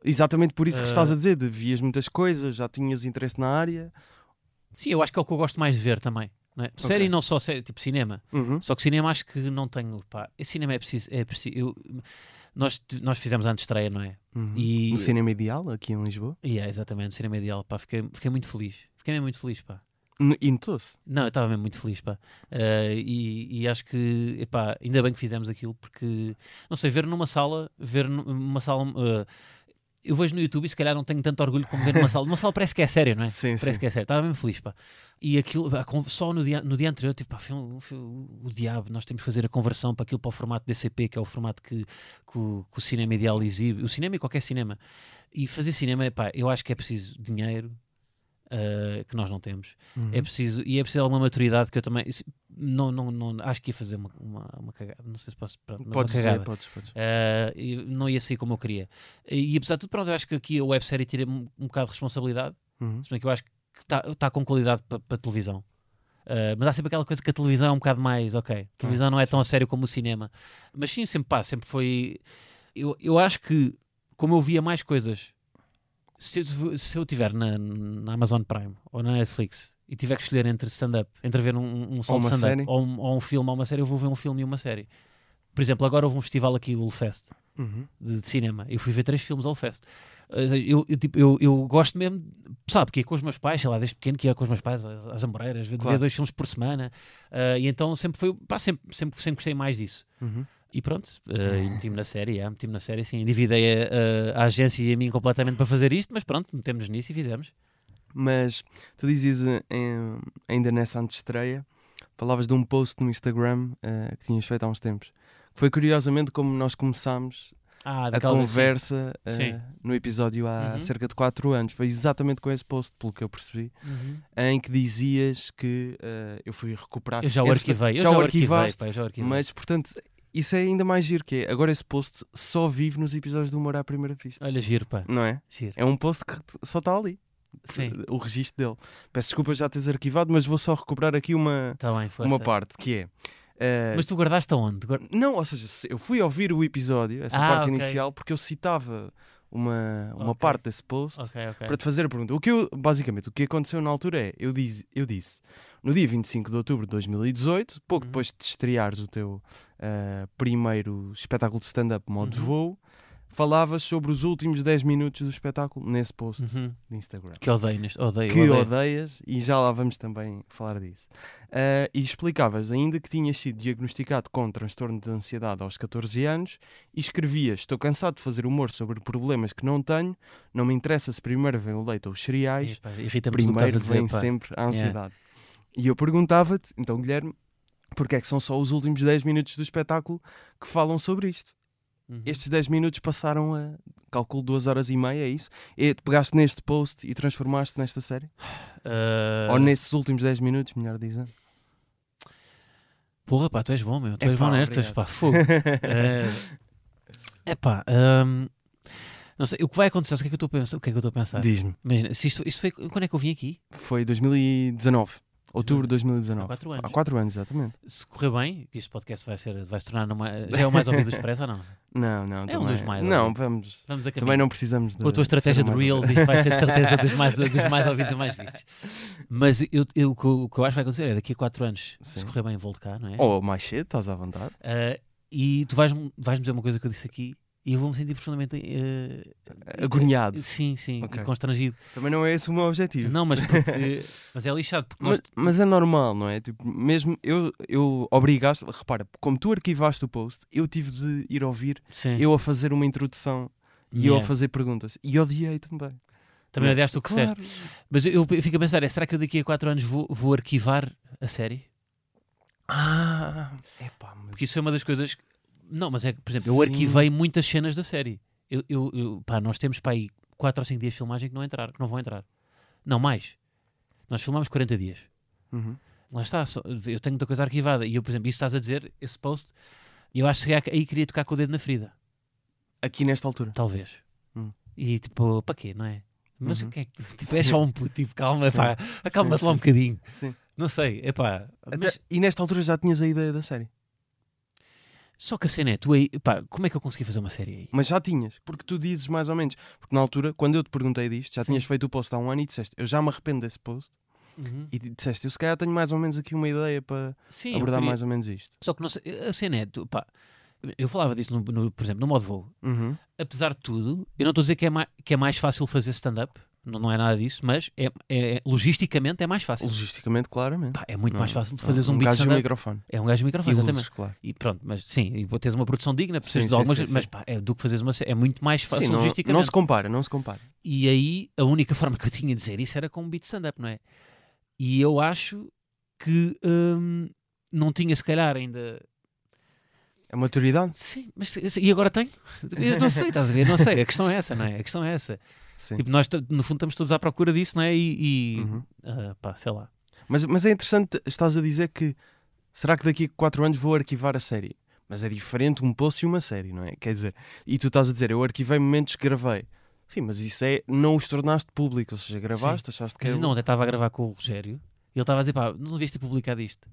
Exatamente por isso que Uh, estás a dizer, de vias muitas coisas, já tinhas interesse na área. Sim, eu acho que é o que eu gosto mais de ver também. Não é? Série não só série, tipo cinema. Uhum. Só que cinema acho que não tenho. Pá, cinema é preciso. É preciso eu- nós, nós fizemos a estreia, não é? Uhum. E- No Cinema Ideal, aqui em Lisboa. É, exatamente, cinema ideal. Pá, fiquei, fiquei muito feliz. Fiquei mesmo muito feliz, pá. E notou-se. Não, eu estava mesmo muito feliz, pá. Eh, e, e acho que, epá, ainda bem que fizemos aquilo, porque, não sei, ver numa sala, ver numa sala. eh, eu vejo no YouTube e se calhar não tenho tanto orgulho como ver numa sala. Numa sala parece que é sério, não é? Sim, Parece sim. que é sério. Estava mesmo feliz, pá. E aquilo, só no dia, no dia anterior, tipo, pá, foi, um- foi o diabo. Nós temos que fazer a conversão para aquilo para o formato DCP, que é o formato que, que, o, que o cinema ideal exibe. O cinema e qualquer cinema. E fazer cinema, pá, eu acho que é preciso dinheiro. Eh, que nós não temos Uhum. é preciso e é preciso alguma maturidade que eu também não, não, não acho que ia fazer uma, uma, uma cagada não sei se posso pronto, uma Podes dizer, cagada. podes, podes. Eh, e não ia sair como eu queria e, apesar de tudo pronto eu acho que aqui a websérie tira um, um bocado de responsabilidade Uhum. se bem que eu acho que está tá com qualidade para televisão Eh, mas há sempre aquela coisa que a televisão é um bocado mais ok, a televisão não é tão a sério como o cinema mas sim, sempre pá, sempre foi eu, eu acho que como eu via mais coisas se eu, se eu tiver na, na Amazon Prime ou na Netflix e tiver que escolher entre stand-up, entre ver um, um stand-up ou, um, ou um filme ou uma série, eu vou ver um filme e uma série. Por exemplo, agora houve um festival aqui, o Ulfest, Uhum. de, de cinema. Eu fui ver três filmes ao Ulfest. Eu, eu, tipo, eu, eu gosto mesmo, sabe, que ia com os meus pais, sei lá, desde pequeno que ia com os meus pais às, Amoreiras, ver, Claro. dois filmes por semana. Ah, e então sempre foi, pá, sempre, sempre, sempre gostei mais disso. Uhum. E pronto, uh, meti-me na série, é, meti-me na série, sim, endividei a, a, a agência e a mim completamente para fazer isto, mas pronto, metemos nisso e fizemos. Mas tu dizias eh, em- ainda nessa antestreia, falavas de um post no Instagram eh, que tinhas feito há uns tempos. Que foi curiosamente como nós começámos Ah, a conversa Sim. no episódio há Uhum. cerca de 4 anos. Foi exatamente com esse post, pelo que eu percebi, Uhum. em que dizias que eh, eu fui recuperar. Eu já o arquivei, eu já já, o arquivei, eu já arquivei. Mas, portanto, isso é ainda mais giro, que é, agora esse post só vive nos episódios do Humor à Primeira Vista. Olha, giro, pá, Não é? giro. É um post que só está ali. Sim, O registro dele. Peço desculpa já teres arquivado, mas vou só recuperar aqui uma, está bem, uma parte, que é... eh, Mas tu guardaste aonde? Não, ou seja, se- eu fui ouvir o episódio, essa Ah, parte ok. inicial, porque eu citava uma, uma Ok. parte desse post Ok, ok. para te fazer a pergunta. O que eu, basicamente, o que aconteceu na altura é, eu disse, eu disse no dia 25 de outubro de 2018, pouco Uhum. depois de estreares o teu eh, primeiro espetáculo de stand-up modo Uhum. voo, falavas sobre os últimos 10 minutos do espetáculo nesse post Uhum. de Instagram. Que odeio neste, odeio, Que odeio. odeias, e já lá vamos também falar disso. Ah, e explicavas ainda que tinhas sido diagnosticado com transtorno de ansiedade aos 14 anos e escrevias: Estou cansado de fazer humor sobre problemas que não tenho, não me interessa se primeiro vem o leite ou os cereais, estás primeiro dizer, vem pá. sempre a ansiedade. E eu perguntava-te, então Guilherme, porque é que são só os últimos 10 minutos do espetáculo que falam sobre isto? Uhum. Estes 10 minutos passaram a, calculo, 2 horas e meia, é isso? E te pegaste neste post e transformaste nesta série? Ah, Ou nesses últimos 10 minutos, melhor dizendo? Porra, pá, tu és bom, meu. Tu Epá, és bom nestas, obrigado. pá, fogo. É pá, hum, não sei, o que vai acontecer, o que é que eu estou a pensar? O que é que eu estou a pensar? Diz-me. Imagina, se isto, isto foi, quando é que eu vim aqui? Foi 2019. Outubro de 2019. Há quatro anos. Há 4 anos, exatamente. Se correr bem, este podcast vai, ser, vai se tornar numa, já é o mais ouvido do Expresso ou não? Não, não. É um dos mais Não, vamos. Vamos a caminho. Também não precisamos de. Com a tua estratégia de Reels, isto vai ser de certeza dos mais, dos mais ouvidos e mais vistos. Mas eu, eu- o, que eu, acho que vai acontecer é daqui a 4 anos, Sim. se correr bem, volto cá, não é? Ou mais cedo, estás à vontade. Ah, e tu vais-me vais dizer uma coisa que eu disse aqui e eu vou-me sentir profundamente eh, Agoniado. Sim, sim, Ok. e constrangido. Também não é esse o meu objetivo. Não, mas porque. mas é lixado, porque nós. Mas, mas é normal, não é? Tipo, mesmo eu, eu obrigaste, repara, como tu arquivaste o post, eu tive de ir ouvir, Sim. eu a fazer uma introdução e eu a fazer perguntas. E odiei também. Também odiaste o que Claro. disseste. Mas eu, eu fico a pensar: é, será que eu daqui a 4 anos vou, vou arquivar a série? Ah, epá, mas... Porque isso foi uma das coisas. Não, mas é que, por exemplo, eu Sim. arquivei muitas cenas da série. Eu, eu, eu- pá, nós temos para aí 4 ou 5 dias de filmagem que não, entrar, que não vão entrar. Não, mais. Nós filmamos 40 dias. Uhum. Lá está, só- eu tenho muita coisa arquivada. E eu, por exemplo, isso estás a dizer, esse post, eu acho que aí queria tocar com o dedo na ferida. Aqui nesta altura. talvez. Hum. E tipo, para quê, não é? Mas Uhum. o que é que. Tipo, é só um puto, tipo, calma, Sim. pá, acalma-te lá um bocadinho. Sim. Não sei, é pá. Mas E nesta altura já tinhas a ideia da série. Só que a cena é, tu aí, pá, como é que eu consegui fazer uma série aí? Mas já tinhas, porque tu dizes mais ou menos. Porque na altura, quando eu te perguntei disto, já Sim. tinhas feito o post há um ano e disseste, eu já me arrependo desse post. Uhum. E disseste, eu se calhar tenho mais ou menos aqui uma ideia para Sim, abordar queria- mais ou menos isto. Só que não sei, a cena é, tu, pá, eu falava disso, no, no- por exemplo, no modo voo. Uhum. Apesar de tudo, eu não estou a dizer que é, que é mais fácil fazer stand-up, não, não é nada disso, mas é, é- logisticamente é mais fácil. Logisticamente, claramente. Pá, é muito Não, mais fácil de não, fazeres um, um beat gajo e stand-up. microfone. É um gajo de E microfone, luzes, exatamente. claro. E pronto, mas sim, e teres uma produção digna, precisas Sim, de algumas, sim, mas sim. pá, é do que fazeres uma é muito mais fácil não, logisticamente. não se compara, não se compara. E aí a única forma que eu tinha de dizer isso era com um beat stand-up, não é? E eu acho que hum, não tinha se calhar ainda. É maturidade? Sim, mas e agora tenho? Eu não sei, estás a ver? Não sei, a questão é essa, não é? A questão é essa. Sim. Tipo, nós no fundo estamos todos à procura disso, não é? E, e Uhum. ah, pá, sei lá. Mas, mas é interessante, estás a dizer que será que daqui a 4 anos vou arquivar a série? Mas é diferente um post e uma série, não é? Quer dizer, e tu estás a dizer, eu arquivei momentos que gravei. Sim, mas isso é, não os tornaste público, ou seja, gravaste, achaste que Mas é não, eu estava a gravar com o Rogério e ele estava a dizer, pá, não devias ter publicado isto.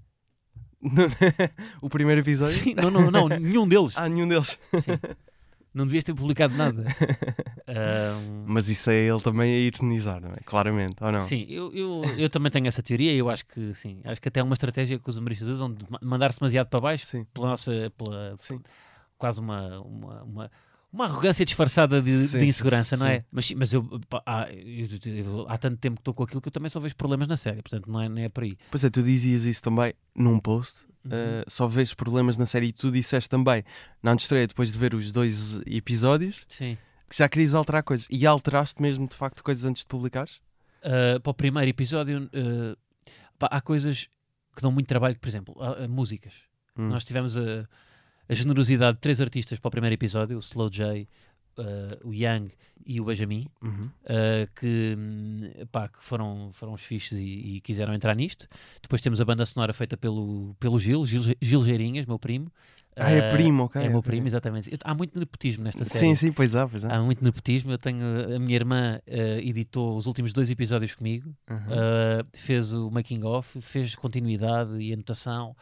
o primeiro episódio? Sim, não, não, não, nenhum deles. Ah, nenhum deles. Sim. Não devias ter publicado nada. Ahm, Mas isso é ele também a ironizar, não é? Claramente, ou não? Sim, eu, eu, eu também tenho essa teoria e eu acho que sim. Acho que até é uma estratégia que os humoristas usam de ma- mandar-se demasiado para baixo Sim, pela nossa, pela, sim. quase uma, uma, uma, uma arrogância disfarçada de, Sim, de sim, insegurança, não sim. é? Mas, mas eu, pá, há, eu- há tanto tempo que estou com aquilo que eu também só vejo problemas na série, portanto não é, não é por aí. Pois é, tu dizias isso também num post. Uhum. Uh, só vês problemas na série e tu disseste também na estreia, depois de ver os dois episódios, Sim. que já querias alterar coisas. E alteraste mesmo de facto coisas antes de publicares? Uh, para o primeiro episódio, uh, pá, há coisas que dão muito trabalho, por exemplo, músicas. Hum. Nós tivemos a, a generosidade de três artistas para o primeiro episódio: o Slow J, uh, o Young e o Benjamin, Uhum. uh, que, pá, que foram, foram os fixes e, e quiseram entrar nisto. Depois temos a banda sonora feita pelo, pelo Gil, Gil, Gil Geirinhas, meu primo. Ah, é Uh, primo, ok. É meu primo, exatamente. Eu- há muito nepotismo nesta série. Sim, sim, pois há, pois há. Há muito nepotismo. Eu tenho a minha irmã uh, editou os últimos dois episódios comigo. Uhum. Uh, fez o making of, fez continuidade e anotação.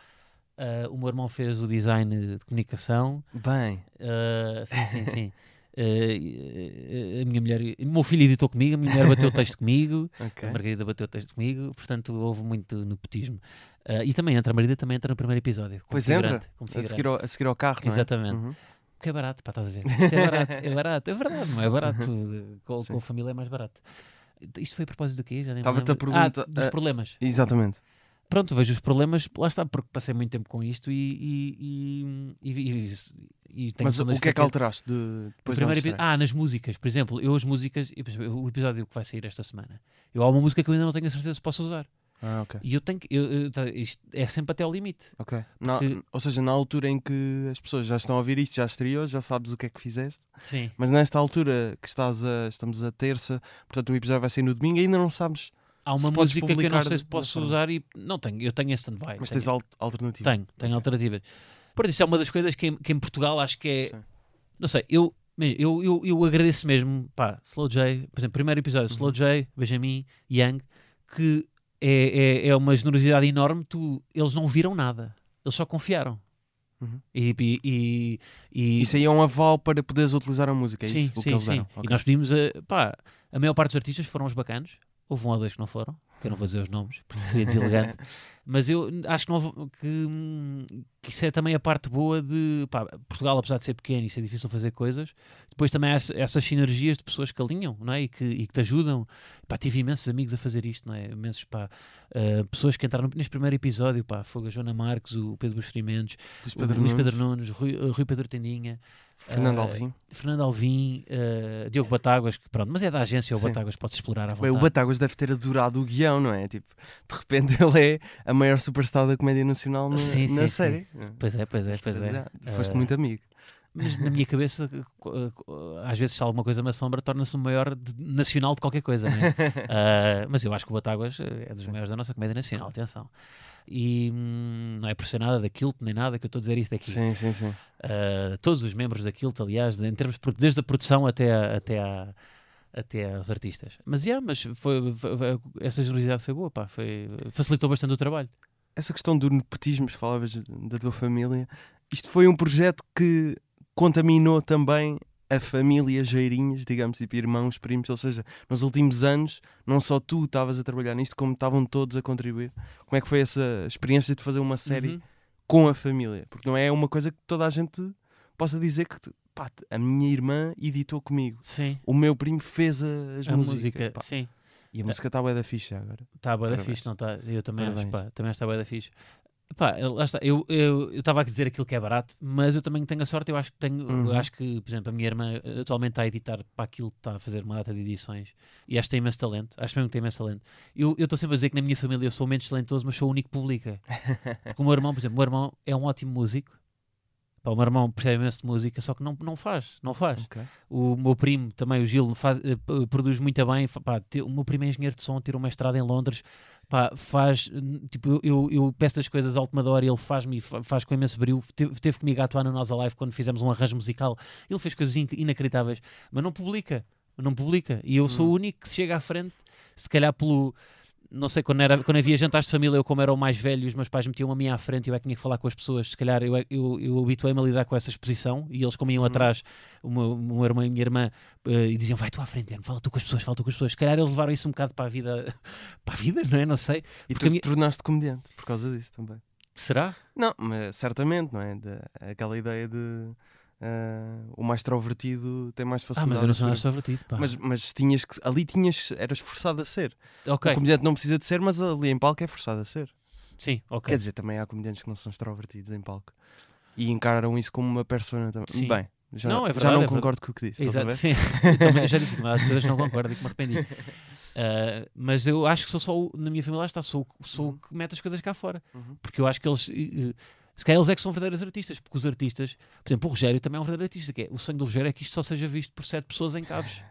Uh, o meu irmão fez o design de comunicação. Bem, Uh, sim, sim, sim. Uh, a minha mulher, o meu filho editou comigo, a minha mulher bateu o texto comigo, ok. a Margarida bateu o texto comigo, portanto houve muito nepotismo. E também entra, a Margarida também entra no primeiro episódio. Pois entra, a seguir, ao, a seguir ao carro, não é? Exatamente. Uhum. Porque é barato, pá, estás a ver? Isto é barato, é barato, é verdade, não é barato. Com, com a família é mais barato. Isto foi a propósito do quê? Já nem me Estava-te a lembro. pergunta- Ah, dos ah, problemas. Exatamente. Pronto, vejo os problemas, lá está, porque passei muito tempo com isto e. e, e, e, e, tenho Mas o que é que fraquezas. alteraste de, depois primeiro Ah, nas músicas, por exemplo, eu as músicas, eu, o episódio que vai sair esta semana, eu há uma música que eu ainda não tenho a certeza se posso usar. Ah, ok. E eu tenho que. eu- eu- tá, isto é sempre até ao limite. ok. Na- Porque- Ou seja, na altura em que as pessoas já estão a ouvir isto, já estreou, já sabes o que é que fizeste. Sim. Mas nesta altura que estás a, estamos a terça, portanto o episódio vai sair no domingo, ainda não sabes, Há uma música que eu não sei se posso usar e. Não tenho, eu tenho em stand-by. mas tenho- tens al alternativa. Tenho, tenho alternativas. Por isso é uma das coisas que em, que em Portugal acho que é. Sim. Não sei, eu, eu, eu, eu agradeço mesmo, pá, Slow J, por exemplo, primeiro episódio, Slow Uhum. J, Benjamin, Young, que é, é, é uma generosidade enorme, tu, eles não viram nada, eles só confiaram. Uhum. E, e, e, e- Isso aí é um aval para poderes utilizar a música, é sim, isso? O que sim, eles sim. deram. E nós pedimos, a, pá, a maior parte dos artistas foram os bacanos, houve um ou dois que não foram, que eu não vou dizer os nomes, porque seria deselegante, mas eu acho que, não, que, que isso é também a parte boa de pá, Portugal, apesar de ser pequeno e ser difícil fazer coisas, depois também há essa- essas sinergias de pessoas que alinham não é? e, que, e que te ajudam. Pá, tive imensos amigos a fazer isto, não é? imensos pá, ah, pessoas que entraram neste primeiro episódio, pá, Fogo a Joana Marques, o Pedro Busferimentos, Luís o Luís Pedro Nunes, Rui, Rui Pedro Tendinha, Fernando ah, Alvim. Fernando Alvim, ah, Diogo Batáguas, que pronto, mas é da agência, o Sim. Batáguas pode explorar à Bem, vontade. o Batáguas deve ter adorado o guião, não é? Tipo, de repente ele é a maior superstar da comédia nacional na, Sim, sim, na sim. série. Pois é, pois é, pois é. Foste Ah, muito amigo. mas na minha cabeça, às vezes, se alguma coisa me assombra, torna-se o maior de- nacional de qualquer coisa. Né? Ah, mas eu acho que o Batáguas é dos Sim. maiores da nossa comédia nacional, atenção. E hum, não é por ser nada daquilo, nem nada que eu estou a dizer isto aqui. Sim, sim, sim. Uh, todos os membros daquilo, aliás, em termos desde a produção até, a- até, a- até aos artistas. Mas, yeah, mas foi, foi- foi- essa generosidade foi boa, pá, foi, facilitou bastante o trabalho. Essa questão do nepotismo, falavas da tua família, isto foi um projeto que contaminou também a família Geirinhas, digamos, tipo irmãos, primos, ou seja, nos últimos anos, não só tu estavas a trabalhar nisto, como estavam todos a contribuir. Como é que foi essa experiência de fazer uma série Uhum. com a família? Porque não é uma coisa que toda a gente possa dizer que pá, a minha irmã editou comigo, Sim, o meu primo fez as a músicas. música, sim, E a música está bué da ficha agora. está boa da fixe, não está? Eu também acho, pá, também está boa da fixe. Pá, lá está, eu estava a dizer aquilo que é barato, mas eu também tenho a sorte, eu acho que tenho, Uhum. acho que, por exemplo, a minha irmã eh, atualmente está a editar para aquilo que está a fazer uma data de edições e acho que tem imenso talento, acho mesmo que tem imenso talento. Eu estou sempre a dizer que na minha família eu sou menos talentoso, mas sou o único que publica. Porque o meu irmão, por exemplo, o meu irmão é um ótimo músico, Pá, o meu irmão percebe imenso de música, só que não, não faz, não faz. Ok. O meu primo também, o Gil, faz, eh, produz muito bem. pá, o meu primo é engenheiro de som, tirou um mestrado em Londres. Pá, faz, tipo, eu, eu, peço as coisas à última hora e ele faz-me fa- faz com imenso brilho. Teve, teve comigo a atuar no Nós Alive quando fizemos um arranjo musical. Ele fez coisas inc- inacreditáveis, mas não publica. Não publica. E eu sou Hum. o único que se chega à frente, se calhar pelo. Não sei, quando, era, quando havia jantares de família, eu, como era o mais velho, os meus pais metiam a minha à frente e eu é que tinha que falar com as pessoas. Se calhar eu, eu, eu habituei-me a lidar com essa exposição e eles, como iam Uhum. atrás, o meu, meu irmão e minha irmã, eh, e diziam: Vai tu à frente, Guilherme, fala tu com as pessoas, fala tu com as pessoas. Se calhar eles levaram isso um bocado para a vida, para a vida, não é? Não sei. E Porque tu minha- te tornaste comediante por causa disso também. Será? Não, mas certamente, não é? De- aquela ideia de ah, o mais extrovertido tem mais Ah, facilidade. mas eu não sou ser- extrovertido. Pá. mas, mas tinhas que. Ali tinhas. Eras forçado a ser. O comediante não precisa de ser, mas ali em palco é forçado a ser. sim, ok. Quer dizer, também há comediantes que não são extrovertidos em palco. E encaram isso como uma persona também. Sim. Bem, já Não, é já verdade, não é concordo com o que disse. Exato, sim. Também já disse que que não concordo e que me arrependi. Ah, mas eu acho que sou só o, na minha família lá está, sou, o- sou o que mete as coisas cá fora. Uhum. Porque eu acho que eles. eh, se calhar eles é que são verdadeiros artistas, porque os artistas, por exemplo, o Rogério também é um verdadeiro artista. Que é, o sonho do Rogério é que isto só seja visto por sete pessoas em Caves.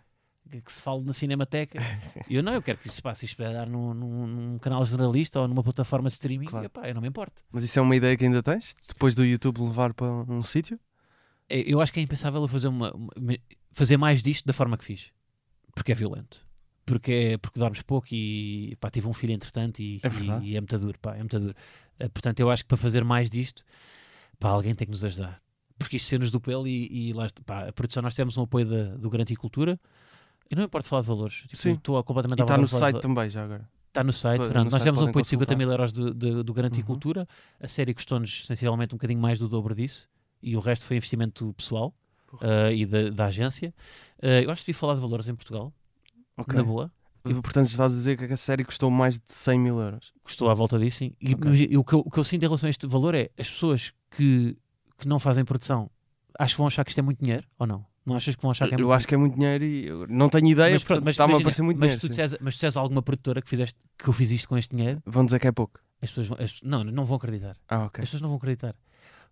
Que, se fale na Cinemateca. E eu não, eu quero que isso passe. Isto vai dar num, num, num canal jornalista ou numa plataforma de streaming. Claro. E, epá, eu não me importo. Mas isso é uma ideia que ainda tens? Depois do YouTube levar para um sítio? É, Eu acho que é impensável eu fazer, uma, uma- fazer mais disto da forma que fiz. Porque é violento. Porque, é, porque dormes pouco e pá, tive um filho entretanto e É e, e é muito duro. Pá, é muito duro. Eh, portanto, eu acho que para fazer mais disto, pá, alguém tem que nos ajudar. Porque isto cenas do pelo e, e lá pá, a produção, nós temos um apoio da, do Garantia Cultura. E não importa falar de valores. Tipo, Sim. Estou completamente E está no falar de site também, já agora. Está no site, pronto. no Nós site temos um apoio de 50 consultar. mil euros do, Garantia Uhum. Cultura. A série custou-nos sensivelmente um bocadinho mais do dobro disso. E o resto foi investimento pessoal ah, e da, da agência. Ah, eu acho que devia falar de valores em Portugal, Ok. na boa. Portanto, estás a dizer que a série custou mais de 100 mil euros. Custou à volta disso, sim. E, Ok. mas o, que eu, o que eu sinto em relação a este valor é as pessoas que, que não fazem produção acham que vão achar que isto é muito dinheiro ou não? Não achas que vão achar que é eu muito acho que é muito dinheiro e eu não tenho ideia, mas, portanto, mas, está-me a parecer muito mas, dinheiro. tu disseres, mas tu disseres a alguma produtora que, fizeste, que eu fiz isto com este dinheiro, Vão dizer que é pouco. as pessoas vão, as- não, não vão acreditar. Ah, ok. As pessoas não vão acreditar.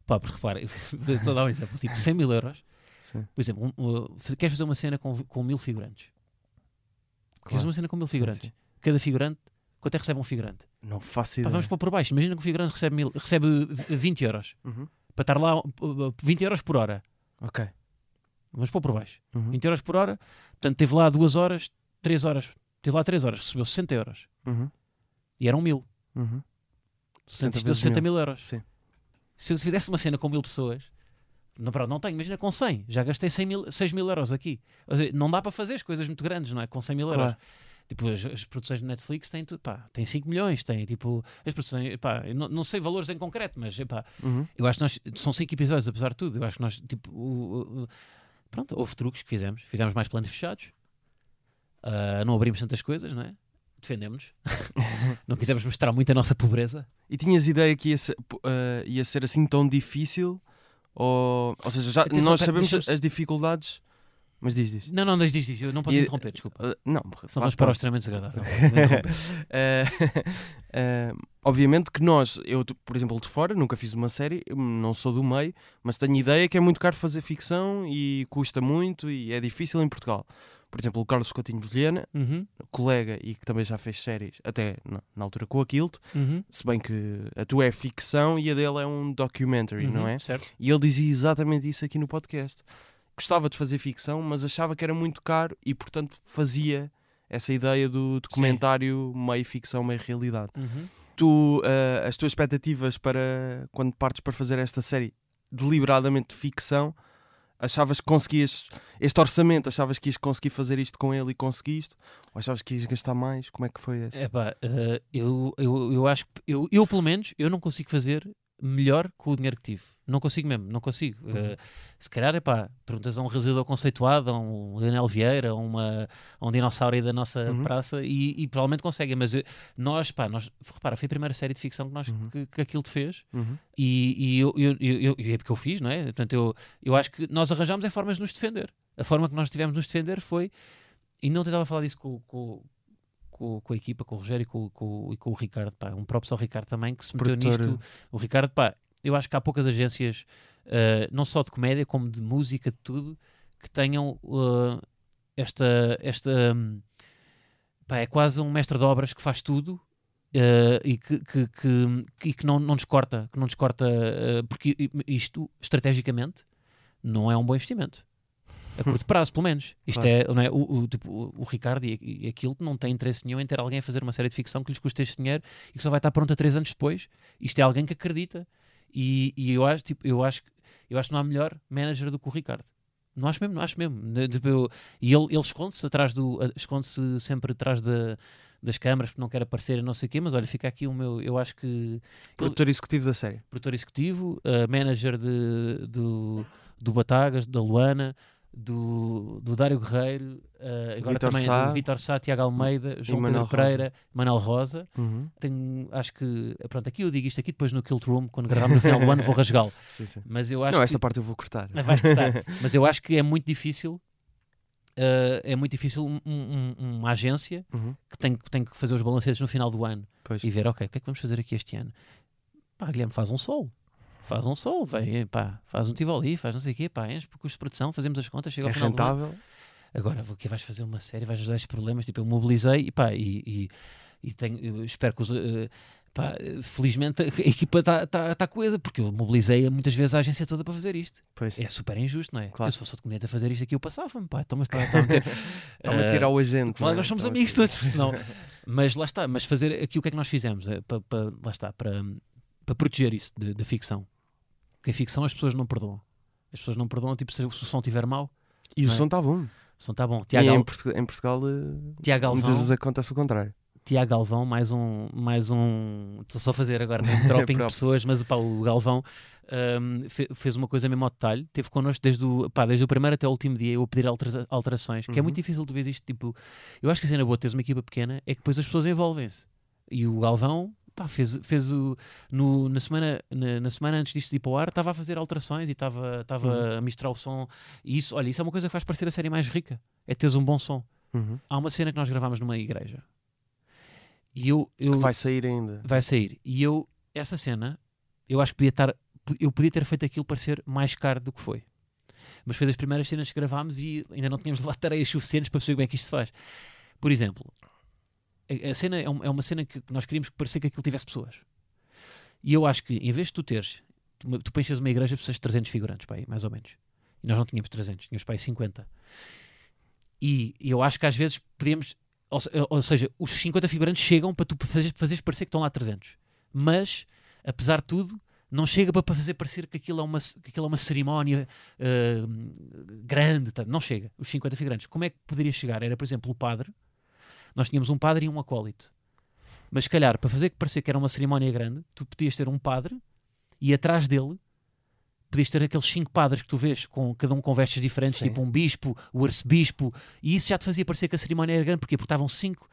Pá, porque repara, só dar um exemplo, tipo 100 mil euros, Sim. por exemplo, um, uh, queres fazer uma cena com, com mil figurantes? Claro. fazer uma cena com mil Sim, figurantes? sim. Cada figurante, quanto é que recebe um figurante? Não faço Pá, ideia. vamos pôr por baixo, imagina que um figurante recebe, mil, recebe 20 euros, Uhum. para estar lá uh, 20 euros por hora. Ok. Vamos pôr por baixo. Uhum. 20 euros por hora, portanto teve lá 2 horas, 3 horas, teve lá 3 horas, recebeu 60 euros. Uhum. E eram mil. Uhum. Portanto, isto deu vezes 60 mil euros. Sim. Se eu fizesse uma cena com mil pessoas, não, pronto, não tenho, imagina com 100, já gastei 100 mil, 6 mil euros aqui. Seja, não dá para fazer as coisas muito grandes, não é? Com 100 mil euros. Claro. Tipo, as, as produções de Netflix têm, pá, têm 5 milhões, têm tipo, as produções, pá, não, não sei valores em concreto, mas pá, Uhum. eu acho que nós, são 5 episódios, apesar de tudo, eu acho que nós, tipo, o- o- pronto, houve truques que fizemos, fizemos mais planos fechados, Ah, não abrimos tantas coisas, não é? Defendemos, não quisemos mostrar muito a nossa pobreza. E tinhas ideia que ia ser, ah, ia ser assim tão difícil? Ou, ou seja, já, Atenção, nós pera, sabemos deixa-me- as dificuldades, Mas diz, diz. Não, não, diz, diz, diz. Eu não posso E- interromper, desculpa. Uh, não, Senão lá vamos para o extremamente desagradável. Vou interromper. Eh, eh, obviamente que nós, eu, por exemplo, de fora, nunca fiz uma série, eu não sou do meio, mas tenho ideia que é muito caro fazer ficção e custa muito e é difícil em Portugal. Por exemplo, o Carlos Coutinho de Vilhena, Uhum, colega e que também já fez séries, até na, na altura com a Kilt, uhum, se bem que a tua é ficção e a dele é um documentary, não uhum, é? Certo. E ele dizia exatamente isso aqui no podcast. Gostava de fazer ficção, mas achava que era muito caro e, portanto, fazia essa ideia do documentário meio ficção, meio realidade. Uhum. Tu, eh, as tuas expectativas para quando partes para fazer esta série deliberadamente de ficção, achavas que conseguias este orçamento, achavas que ias conseguir fazer isto com ele e conseguiste? Ou achavas que ias gastar mais? Como é que foi essa? Epá, eh, eu, eu, eu acho que eu, eu, pelo menos, eu não consigo fazer melhor com o dinheiro que tive. Não consigo mesmo, não consigo. Uhum. Eh, se calhar, epá, perguntas a um realizador conceituado, a um Daniel Vieira, a, uma, a um dinossauro aí da nossa Uhum. praça e, e provavelmente conseguem, mas eu- nós, pá, nós, repara, foi a primeira série de ficção que, nós, Uhum. que, que aquilo te fez Uhum. e, e eu, eu, eu, eu- é porque eu fiz, não é? Portanto, eu, eu acho que nós arranjámos é formas de nos defender. A forma que nós tivemos de nos defender foi, e não tentava falar disso com, com, com, com a equipa, com o Rogério e com, com, e com o Ricardo, pá, um próprio ao Ricardo também, que se meteu Produtor. nisto. O Ricardo, pá, eu acho que há poucas agências, eh, não só de comédia, como de música, de tudo, que tenham eh, esta. esta hum, pá, é quase um mestre de obras que faz tudo. eh, e que, que, que, que- não, não nos corta, que não nos corta, eh, porque isto, estrategicamente, não é um bom investimento. A curto prazo, pelo menos. Isto Claro. é, não é o, o, tipo, o- o Ricardo e, e aquilo não tem interesse nenhum em ter alguém a fazer uma série de ficção que lhes custe este dinheiro e que só vai estar pronta três anos depois. Isto é alguém que acredita. E, e eu, acho, tipo, eu, acho, que- eu acho que não há melhor manager do que o Ricardo. Não acho mesmo, não acho mesmo. Tipo, e ele, ele esconde-se atrás do. Esconde-se sempre atrás da- das câmaras porque não quer aparecer e não sei o quê, mas olha, fica aqui o meu. Eu acho que Produtor executivo da série. produtor executivo, uh, manager de, do, do Batagas, da Luana, do, do Dário Guerreiro, uh, agora Vítor também Sá. do Vitor Sá, Tiago Almeida, João Manuel Pedro Pereira, Manel Rosa. Uhum. Tenho, acho que, pronto, aqui eu digo isto aqui depois no Kilt Room, quando gravarmos no final do ano, vou rasgá-lo. Mas eu acho Não, que... esta parte eu vou cortar. Mas vais gostar. Mas eu acho que é muito difícil. uh, é muito difícil um- um- uma agência Uhum. que tem, que tem que fazer os balancetes no final do ano Pois. e ver, ok, o que é que vamos fazer aqui este ano? Pá, Guilherme, faz um sol. Faz um sol, vem, pá, faz um Tivoli, faz não sei o quê, pá, enche por custo de produção, fazemos as contas, chega É ao final do ano. rentável. Agora, o que vais fazer uma série, vais ajudar estes problemas, tipo, eu mobilizei e pá, e, e, e tenho, espero que os, eh, pá, felizmente a equipa está tá, tá coesa, porque eu mobilizei muitas vezes a agência toda para fazer isto. Pois. É super injusto, não é? Claro. Eu se fosse outro comediante a fazer isto aqui, eu passava-me, pá, então, mas está tá a meter... A tirar o agente. É? nós somos amigos todos, senão. Mas lá está, mas fazer aqui o que é que nós fizemos? É, para, para- lá está, para, para proteger isso da ficção. Porque a ficção as pessoas não perdoam. As pessoas não perdoam, tipo, se o som estiver mau, E o é? som está bom. o som está bom. E Tiago, em, Gal- Portu- em Portugal, eh, Tiago muitas Galvão, vezes acontece o contrário. Tiago Galvão, mais um. Mais um Estou só a fazer agora name dropping de pessoas, mas pá, o Galvão fe- fez uma coisa mesmo ao detalhe. Teve connosco desde o, pá, desde o primeiro até o último dia. Eu a pedir altera- alterações, que é Uhum. muito difícil de ver isto. Tipo, eu acho que a cena boa de teres uma equipa pequena é que depois as pessoas envolvem-se. E o Galvão. Pá, fez, fez o. No, na, semana, na, na semana antes disto de ir para o ar, estava a fazer alterações e estava estava Uhum. a misturar o som. E isso, olha, isso é uma coisa que faz parecer a série mais rica. É teres um bom som. Uhum. Há uma cena que nós gravámos numa igreja. E eu. eu Que vai sair ainda. vai sair. E eu, essa cena, eu acho que podia estar. Eu podia ter feito aquilo parecer mais caro do que foi. Mas foi das primeiras cenas que gravámos e ainda não tínhamos levado tareias suficientes para perceber como é que isto se faz. Por exemplo, a, cena é, um- é uma cena que nós queríamos que parecia que aquilo tivesse pessoas. E eu acho que em vez de tu teres, tu, tu preenches uma igreja, precisas de 300 figurantes, pá, aí, mais ou menos. E nós não tínhamos 300, tínhamos aí 50. E eu acho que às vezes podíamos, ou, ou seja, os 50 figurantes chegam para tu fazeres, fazeres parecer que estão lá 300. Mas, apesar de tudo, não chega para fazer parecer que aquilo é uma, que aquilo é uma cerimónia ah, grande. tá? Não chega, os 50 figurantes. Como é que poderia chegar? Era, por exemplo, o padre. Nós tínhamos um padre e um acólito. Mas, se calhar, para fazer que parecer que era uma cerimónia grande, tu podias ter um padre e atrás dele podias ter aqueles cinco padres que tu vês, com cada um com vestes diferentes, Sim. tipo um bispo, o arcebispo, e isso já te fazia parecer que a cerimónia era grande, porquê? Porque estavam cinco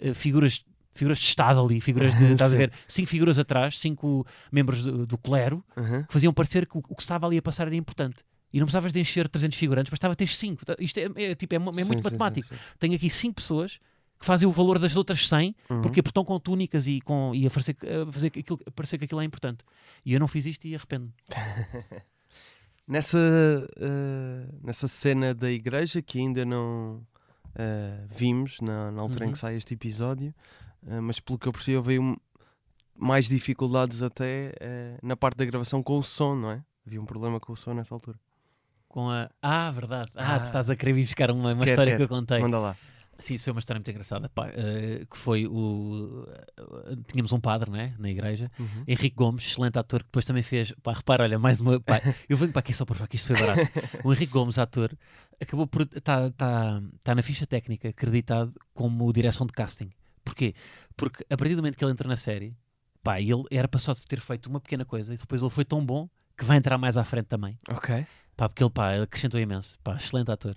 eh, figuras, figuras de Estado ali, figuras de, estás a ver? Cinco figuras atrás, cinco membros do, do clero, Uhum. que faziam parecer que o, o que estava ali a passar era importante. E não precisavas de encher 300 figurantes, bastava ter 5. Isto é, é, tipo, é, é muito sim, matemático. sim, sim. Tenho aqui 5 pessoas que fazem o valor das outras 100 Uhum. porque, estão com túnicas e, com, e a fazer, a fazer que aquilo, a parecer que aquilo é importante. E eu não fiz isto e arrependo. Nessa, eh, nessa cena da igreja que ainda não eh, vimos na, na altura em Uhum. que sai este episódio, eh, mas pelo que eu percebi, houve um- mais dificuldades até na parte da gravação com o som, não é? Havia um problema com o som nessa altura. Com a. Ah, verdade. Ah, Ah. tu estás a querer vir buscar uma, uma Quero, história quero. que eu contei. Manda lá. Sim, isso foi uma história muito engraçada. pá, eh, que foi o. tínhamos um padre, né? Na igreja. Uhum. Henrique Gomes, excelente ator, que depois também fez. Pá, repara, olha, mais uma. Pá, eu venho para aqui só para provar que isto foi barato. O Henrique Gomes, ator, acabou por. Está tá, tá na ficha técnica acreditado como direção de casting. Porquê? Porque a partir do momento que ele entrou na série, pá, ele era para só ter feito uma pequena coisa e depois ele foi tão bom que vai entrar mais à frente também. Ok. Pá, porque ele, pá, acrescentou imenso. Pá, excelente ator.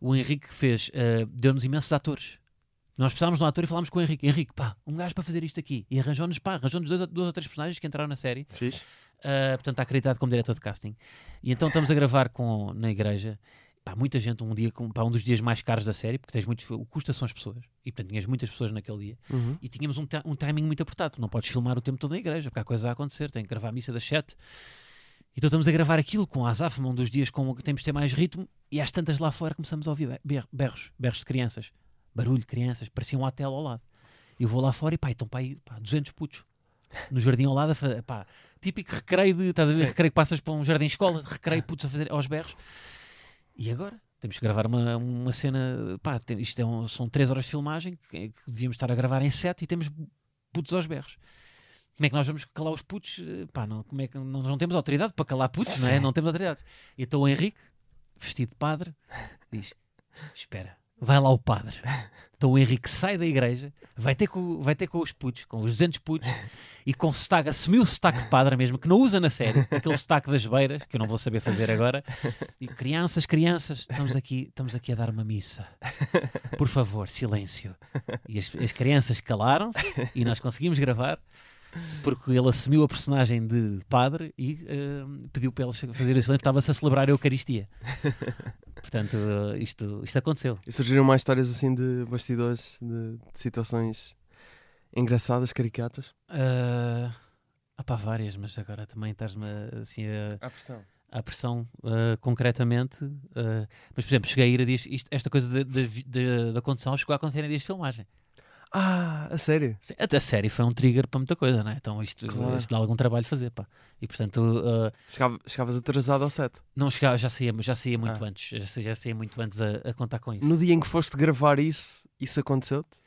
O Henrique fez, eh, deu-nos imensos atores. Nós precisávamos de um ator e falámos com o Henrique. Henrique, pá, um gajo para fazer isto aqui. E arranjou-nos, pá, arranjou-nos dois, dois ou três personagens que entraram na série. Fiz. Uh, portanto, está acreditado como diretor de casting. E então estamos a gravar com, na igreja. Pá, muita gente, um dia, pá, um dos dias mais caros da série, porque tens muitos, o custo são as pessoas. E portanto, tinhas muitas pessoas naquele dia. Uhum. E tínhamos um, um timing muito apertado. Não podes filmar o tempo todo na igreja, porque há coisas a acontecer. Tem que gravar a missa das sete. Então estamos a gravar aquilo com a Azaf, um dos dias com que temos de ter mais ritmo. E às tantas lá fora começamos a ouvir ber- berros, berros de crianças. Barulho de crianças, parecia um hotel ao lado. Eu vou lá fora e pá, estão pá, aí, pá, 200 putos no jardim ao lado, a pá, típico recreio de, estás a ver, Sim. recreio que passas para um jardim escola, recreio putos a fazer aos berros. E agora? Temos que gravar uma, uma cena, pá, tem- isto é um- são 3 horas de filmagem que, que devíamos estar a gravar em 7 e temos putos aos berros. Como é que nós vamos calar os putos? Eh, Pá, não, como é que nós não temos autoridade para calar putos, não é? Não temos autoridade. Então o Henrique, vestido de padre, diz: Espera, vai lá o padre. Então o Henrique sai da igreja, vai ter com, vai ter com os putos, com os 200 putos, e com sotaque, assumiu o sotaque de padre mesmo, que não usa na série, aquele sotaque das beiras, que eu não vou saber fazer agora. E crianças, crianças, estamos aqui, estamos aqui a dar uma missa. Por favor, silêncio. E as, as crianças calaram-se e nós conseguimos gravar. Porque ele assumiu a personagem de padre e eh, pediu para eles fazer o silêncio, estava-se a celebrar a Eucaristia. Portanto, eh, isto, isto aconteceu. E surgiram mais histórias assim de bastidores, de, de situações engraçadas, caricatas. Uh, há pá, várias, mas agora também estás-me assim a, À pressão. à pressão uh, concretamente. uh, mas, por exemplo, cheguei a ir a dias. isto- esta coisa da- condução chegou a acontecer em dias de filmagem. Ah, a sério? Sim, Até a série foi um trigger para muita coisa, né? Então isto, Claro. isto dá algum trabalho fazer, pá. E portanto, uh, Chegava- chegavas atrasado ao set. não chegava, já saía, já saía muito Ah. antes. Já, sa- já saía muito antes a, a contar com isso. No dia em que foste gravar isso, isso aconteceu-te?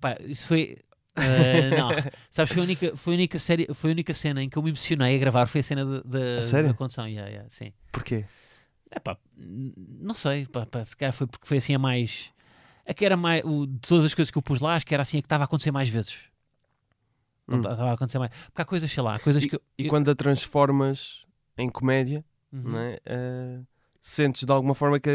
Pá, isso foi. uh, não, sabes, foi a, única, foi, a única série, foi a única cena em que eu me emocionei a gravar. Foi a cena da, A condução. Yeah, yeah, sim. Porquê? É pá, não sei, pá, pá, se calhar foi porque foi assim a mais. A que era mais. O, de todas as coisas que eu pus lá, acho que era assim a que estava a acontecer mais vezes. Não Hum. estava a acontecer mais. Porque há coisas, sei lá, há coisas E, que. eu- e eu- quando a transformas em comédia, Uhum. é? Eh, sentes de alguma forma que.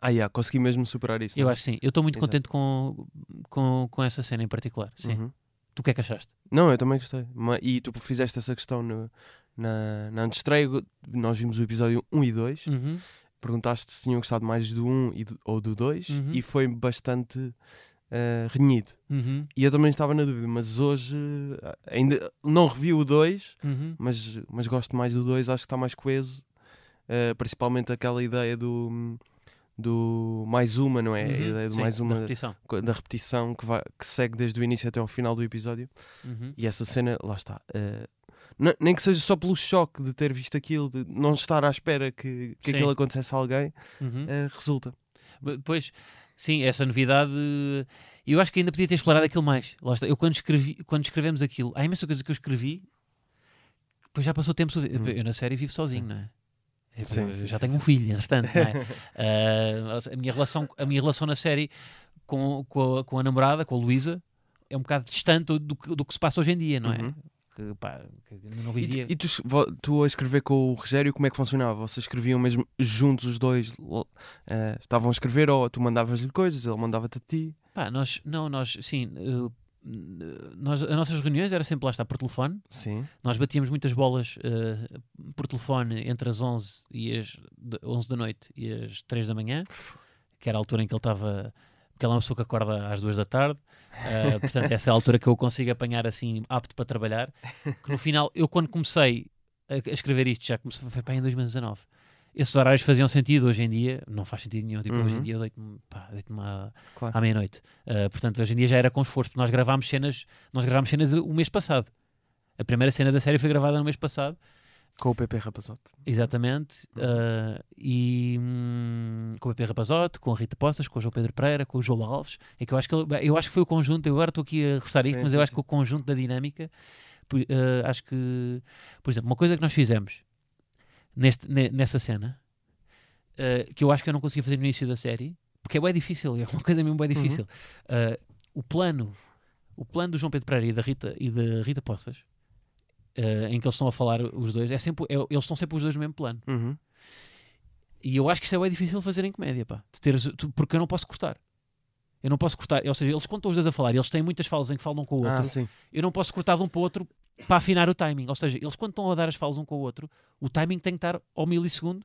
Ah, yeah, consegui mesmo superar isso. Eu é? acho sim. Eu estou muito Exato. contente com, com, com essa cena em particular. Sim. Uhum. Tu o que é que achaste? Não, eu também gostei. E tu fizeste essa questão no- na, na antestreia. Nós vimos o episódio 1 e 2. Uhum. Perguntaste se tinham gostado mais do 1 e do- ou do 2 Uhum. e foi bastante eh, renhido. Uhum. E eu também estava na dúvida, mas hoje eh, ainda não revi o 2, Uhum. mas, mas gosto mais do 2, acho que está mais coeso. eh, principalmente aquela ideia do, do mais uma, não é? A Uhum. ideia do Sim, mais da uma repetição. co- da repetição que, vai, que segue desde o início até ao final do episódio. Uhum. E essa cena, lá está. n- nem que seja só pelo choque de ter visto aquilo, de não estar à espera que, que Sim. aquilo acontecesse a alguém, Uhum. eh, resulta. Pois, sim, essa novidade. Eu acho que ainda podia ter explorado aquilo mais. Lá está. Eu, quando, escrevi, quando escrevemos aquilo, há imensa coisa que eu escrevi, depois já passou tempo. Hum. Eu na série vivo sozinho, não é? Eu- Sim, eu sim, já sim, tenho um filho, entretanto, não é? Ah, a, minha relação, a minha relação na série com, com, a, com a namorada, com a Luísa, é um bocado distante do, do que se passa hoje em dia, não é? Uhum. Que, pá, que não E, vivia. tu, e tu, es- vo- tu a escrever com o Rogério, como é que funcionava? Vocês escreviam mesmo juntos os dois? eh, estavam a escrever ou tu mandavas-lhe coisas, ele mandava-te a ti? Pá, nós, não, nós, sim, eh, nós, as nossas reuniões era sempre lá estar por telefone. Sim. Nós batíamos muitas bolas eh, por telefone entre as 11 e as de- 11 da noite e as 3 da manhã, que era a altura em que ele estava. Porque ele é uma pessoa que acorda às 2 da tarde, eh, portanto, essa é a altura que eu consigo apanhar assim, apto para trabalhar. Que no final, eu quando comecei a, a escrever isto, já comecei, foi para em 2019. Esses horários faziam sentido hoje em dia, não faz sentido nenhum. Tipo, hoje em Uhum. dia eu deito-me pá, deito-me à, Claro. à meia-noite. Uh, portanto, hoje em dia já era com esforço. porque Nós gravámos cenas, nós gravámos cenas o mês passado. A primeira cena da série foi gravada no mês passado, Com o PP Rapazote. exatamente. uh, e hum, com o P. Rapazote, com a Rita Poças, com o João Pedro Pereira, com o João Alves. É que eu acho que, ele- eu acho que foi o conjunto. Eu agora estou aqui a reforçar isto, mas sim, eu acho sim. que o conjunto da dinâmica. uh, acho que, por exemplo, uma coisa que nós fizemos neste, ne- nessa cena, uh, que eu acho que eu não conseguia fazer no início da série, porque é bem difícil, é uma coisa mesmo bem difícil. Uh, o plano, o plano do João Pedro Pereira e da Rita, e da Rita Poças, uh, em que eles estão a falar os dois, é sempre, é- eles estão sempre os dois no mesmo plano. Uhum. E eu acho que isso é bem difícil fazer em comédia, pá. Teres, tu- porque eu não posso cortar. Eu não posso cortar. Ou seja, eles estão os dois a falar, eles têm muitas falas em que falam com o outro. Ah, eu não posso cortar de um para o outro para afinar o timing. Ou seja, eles quando estão a dar as falas um com o outro, o timing tem que estar ao milissegundo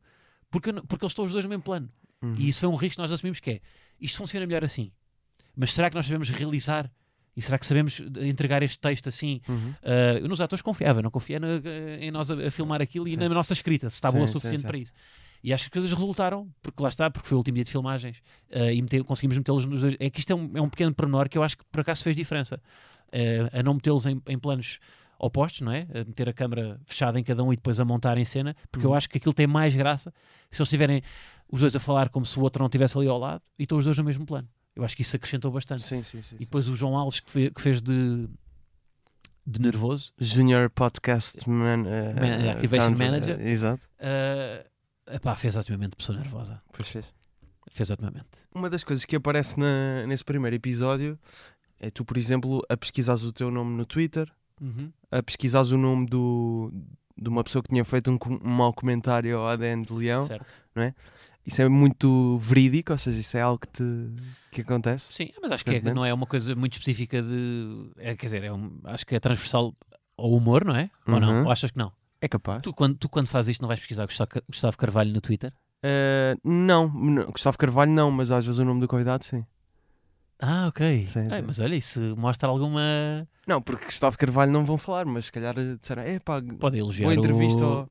porque, eu porque eles estão os dois no mesmo plano. Uhum. E isso foi um risco que nós assumimos que é, isto funciona melhor assim. Mas será que nós sabemos realizar? E será que sabemos entregar este texto assim? Uhum. Uh, eu nos atores confiava, não confia em nós a, a filmar aquilo e Sim. na nossa escrita, se está boa o Sim, sim, suficiente sim. para isso. E acho que as coisas resultaram, porque lá está, porque foi o último dia de filmagens uh, e mete- conseguimos metê-los nos dois. É que isto é um, é um pequeno pormenor que eu acho que por acaso fez diferença. Uh, a não metê-los em, em planos opostos, não é? A meter a câmera fechada em cada um e depois a montar em cena, porque eu Uhum. acho que aquilo tem mais graça se eles estiverem os dois a falar como se o outro não estivesse ali ao lado e estão os dois no mesmo plano. Eu acho que isso acrescentou bastante. Sim, sim, sim. E depois o João Alves que, fe- que fez de, de nervoso, Junior Podcast man, eh, Man- Activation Country, Manager. eh, exato. Uh, epá, fez otimamente pessoa nervosa. Pois fez. Fez otimamente. Uma das coisas que aparece na- nesse primeiro episódio é tu, por exemplo, a pesquisares o teu nome no Twitter, a pesquisares o nome do, de uma pessoa que tinha feito um, um mau comentário ao ADN de Leão. Certo. Isso é muito verídico, ou seja, isso é algo que, te, que acontece. Sim, mas acho que é- não é uma coisa muito específica de. É, quer dizer, é um- acho que é transversal ao humor, não é? Ou não? Uhum. Ou achas que não? É capaz. Tu quando, tu, quando fazes isto, não vais pesquisar Gustavo, Carvalho no Twitter? Eh, não, não, Gustavo Carvalho não, mas às vezes o nome do convidado sim. Ah, ok. Sim, mas olha, isso mostra alguma. Não, porque Gustavo Carvalho não vão falar, mas se calhar disseram, é pá, Pode elogiar. boa entrevista. o- ao-"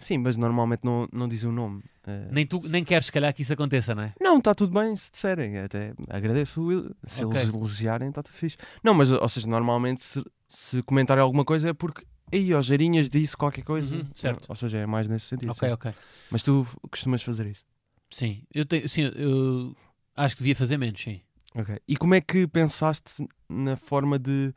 Sim, mas normalmente não, não dizem o nome. Eh, Nem, tu, nem queres, se calhar, que isso aconteça, não é? Não, está tudo bem se disserem. Até agradeço se Ok. eles elogiarem, está tudo fixe. Não, mas, ou seja, normalmente se, se comentarem alguma coisa é porque. Aí, ó, Geirinhas disse qualquer coisa. Uhum, certo. Ou seja, é mais nesse sentido. Ok, sim. ok. Mas tu costumas fazer isso. Sim, eu, tenho, sim, eu acho que devia fazer menos, sim. Ok. E como é que pensaste na forma de.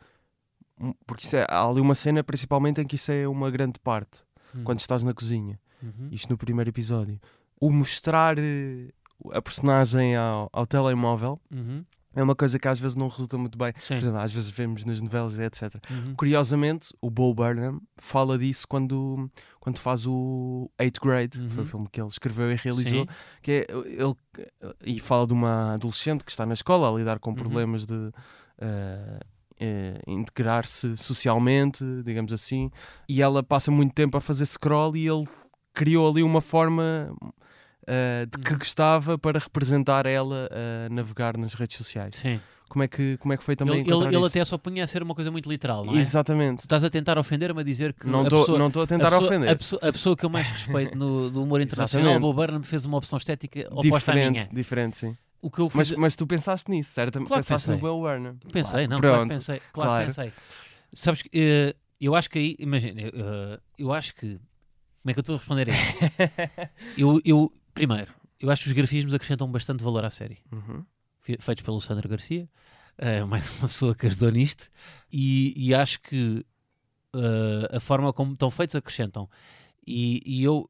Porque isso é, há ali uma cena, principalmente, em que isso é uma grande parte. Hum. Quando estás na cozinha. Uhum. Isto no primeiro episódio. O mostrar eh, a personagem ao, ao telemóvel Uhum. é uma coisa que às vezes não resulta muito bem. Sim. Por exemplo, às vezes vemos nas novelas, etc. Uhum. Curiosamente, o Bo Burnham fala disso quando, quando faz o 8th Grade, que foi Uhum. o filme que ele escreveu e realizou, Sim. que é ele e fala de uma adolescente que está na escola a lidar com Uhum. problemas de eh, eh, integrar-se socialmente, digamos assim, e ela passa muito tempo a fazer scroll e ele criou ali uma forma eh, de que Uhum. gostava para representar ela a navegar nas redes sociais. Sim. Como é que, como é que foi também Ele, ele, ele até só punha a ser uma coisa muito literal, não é? Exatamente. Tu estás a tentar ofender-me a dizer que Não estou a tentar a pessoa, ofender. A pessoa, a pessoa que eu mais respeito no, do humor internacional, Exatamente. Bob Burnham, fez uma opção estética oposta à minha. diferente, diferente, sim. O que eu fiz... Mas, mas tu pensaste nisso, certo? Claro pensaste no pensei. Will Werner. Pensei, não, claro Pronto. que pensei. Claro, que claro. pensei. Sabes que eh, eu acho que aí, imagina, eh, eu acho que. Como é que eu estou a responder a isto? eu, eu, primeiro, eu acho que os grafismos acrescentam bastante valor à série. Uhum. fe- feitos pelo Sandro Garcia, eh, mais uma pessoa que ajudou nisto, e, e acho que a forma como estão feitos acrescentam. E, e eu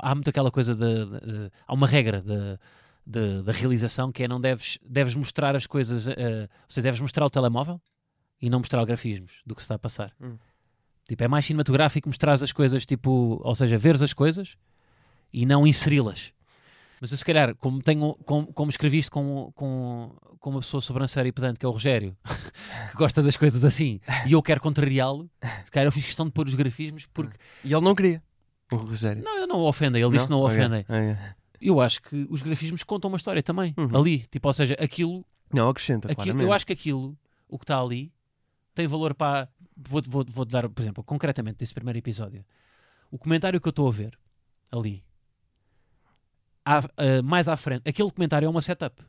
há muito aquela coisa de, de- de- há uma regra da da- da realização que é não deves, deves mostrar as coisas, eh, ou seja, deves mostrar o telemóvel e não mostrar grafismos do que se está a passar. Hum. Tipo, é mais cinematográfico mostrar as coisas, tipo, ou seja, veres as coisas e não inseri-las. Mas eu, se calhar, como, tenho, como, como escrevi isto com, com, com uma pessoa sobranceira e pedante, que é o Rogério, que gosta das coisas assim, e eu quero contrariá-lo, se calhar eu fiz questão de pôr os grafismos porque. E ele não queria. O Rogério. Não, eu não o ofendem, ele disse que não o ofendem. ok. Eu acho que os grafismos contam uma história também, Uhum. ali. Tipo, ou seja, aquilo, Não, acrescenta, aquilo claramente. eu acho que aquilo, o que está ali, tem valor para. Vou, vou, vou dar, por exemplo, concretamente desse primeiro episódio. O comentário que eu estou a ver ali, à- ah, mais à frente, aquele comentário é uma setup.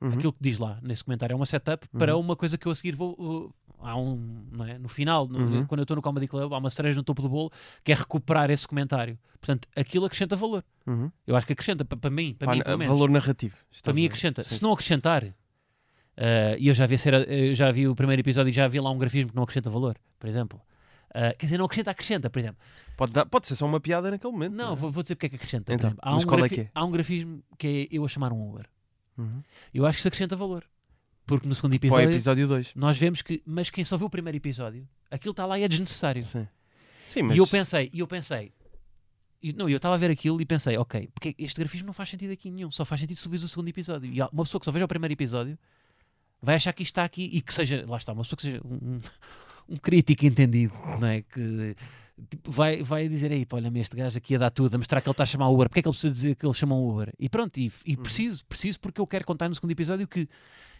Uhum. Aquilo que diz lá nesse comentário é uma setup para Uhum. uma coisa que eu a seguir vou. uh, há um, não é? No final, no- Uhum. quando eu estou no Comedy Club, há uma cereja no topo do bolo que é recuperar esse comentário. Portanto, aquilo acrescenta valor. Uhum. Eu acho que acrescenta, para, para mim, para mim, pelo menos. valor narrativo. Para mim acrescenta. Sim. Se não acrescentar, eh, e eu já vi, ser, já vi o primeiro episódio e já vi lá um grafismo que não acrescenta valor, por exemplo. Eh, quer dizer, não acrescenta, acrescenta, por exemplo. Pode, dar- pode ser só uma piada naquele momento. Não, é? vou, vou dizer porque é que acrescenta. Então, há, um é que é? há um grafismo que é eu a chamar um Uber. Uhum. Eu acho que isso acrescenta valor. Porque no segundo episódio, episódio 2. nós vemos que, mas quem só viu o primeiro episódio, aquilo está lá e é desnecessário. Sim. Sim, mas... E eu pensei, e eu pensei, e, não, eu estava a ver aquilo e pensei, ok, porque este grafismo não faz sentido aqui nenhum, só faz sentido se tu vês o segundo episódio. E uma pessoa que só veja o primeiro episódio vai achar que isto está aqui e que seja, lá está, uma pessoa que seja um, um- crítico entendido, não é? Que vai, vai dizer aí, olha-me este gajo aqui a dar tudo, a mostrar que ele está a chamar o Uber, porque é que ele precisa dizer que ele chama Uber? E pronto, e, e preciso, preciso porque eu quero contar no segundo episódio que,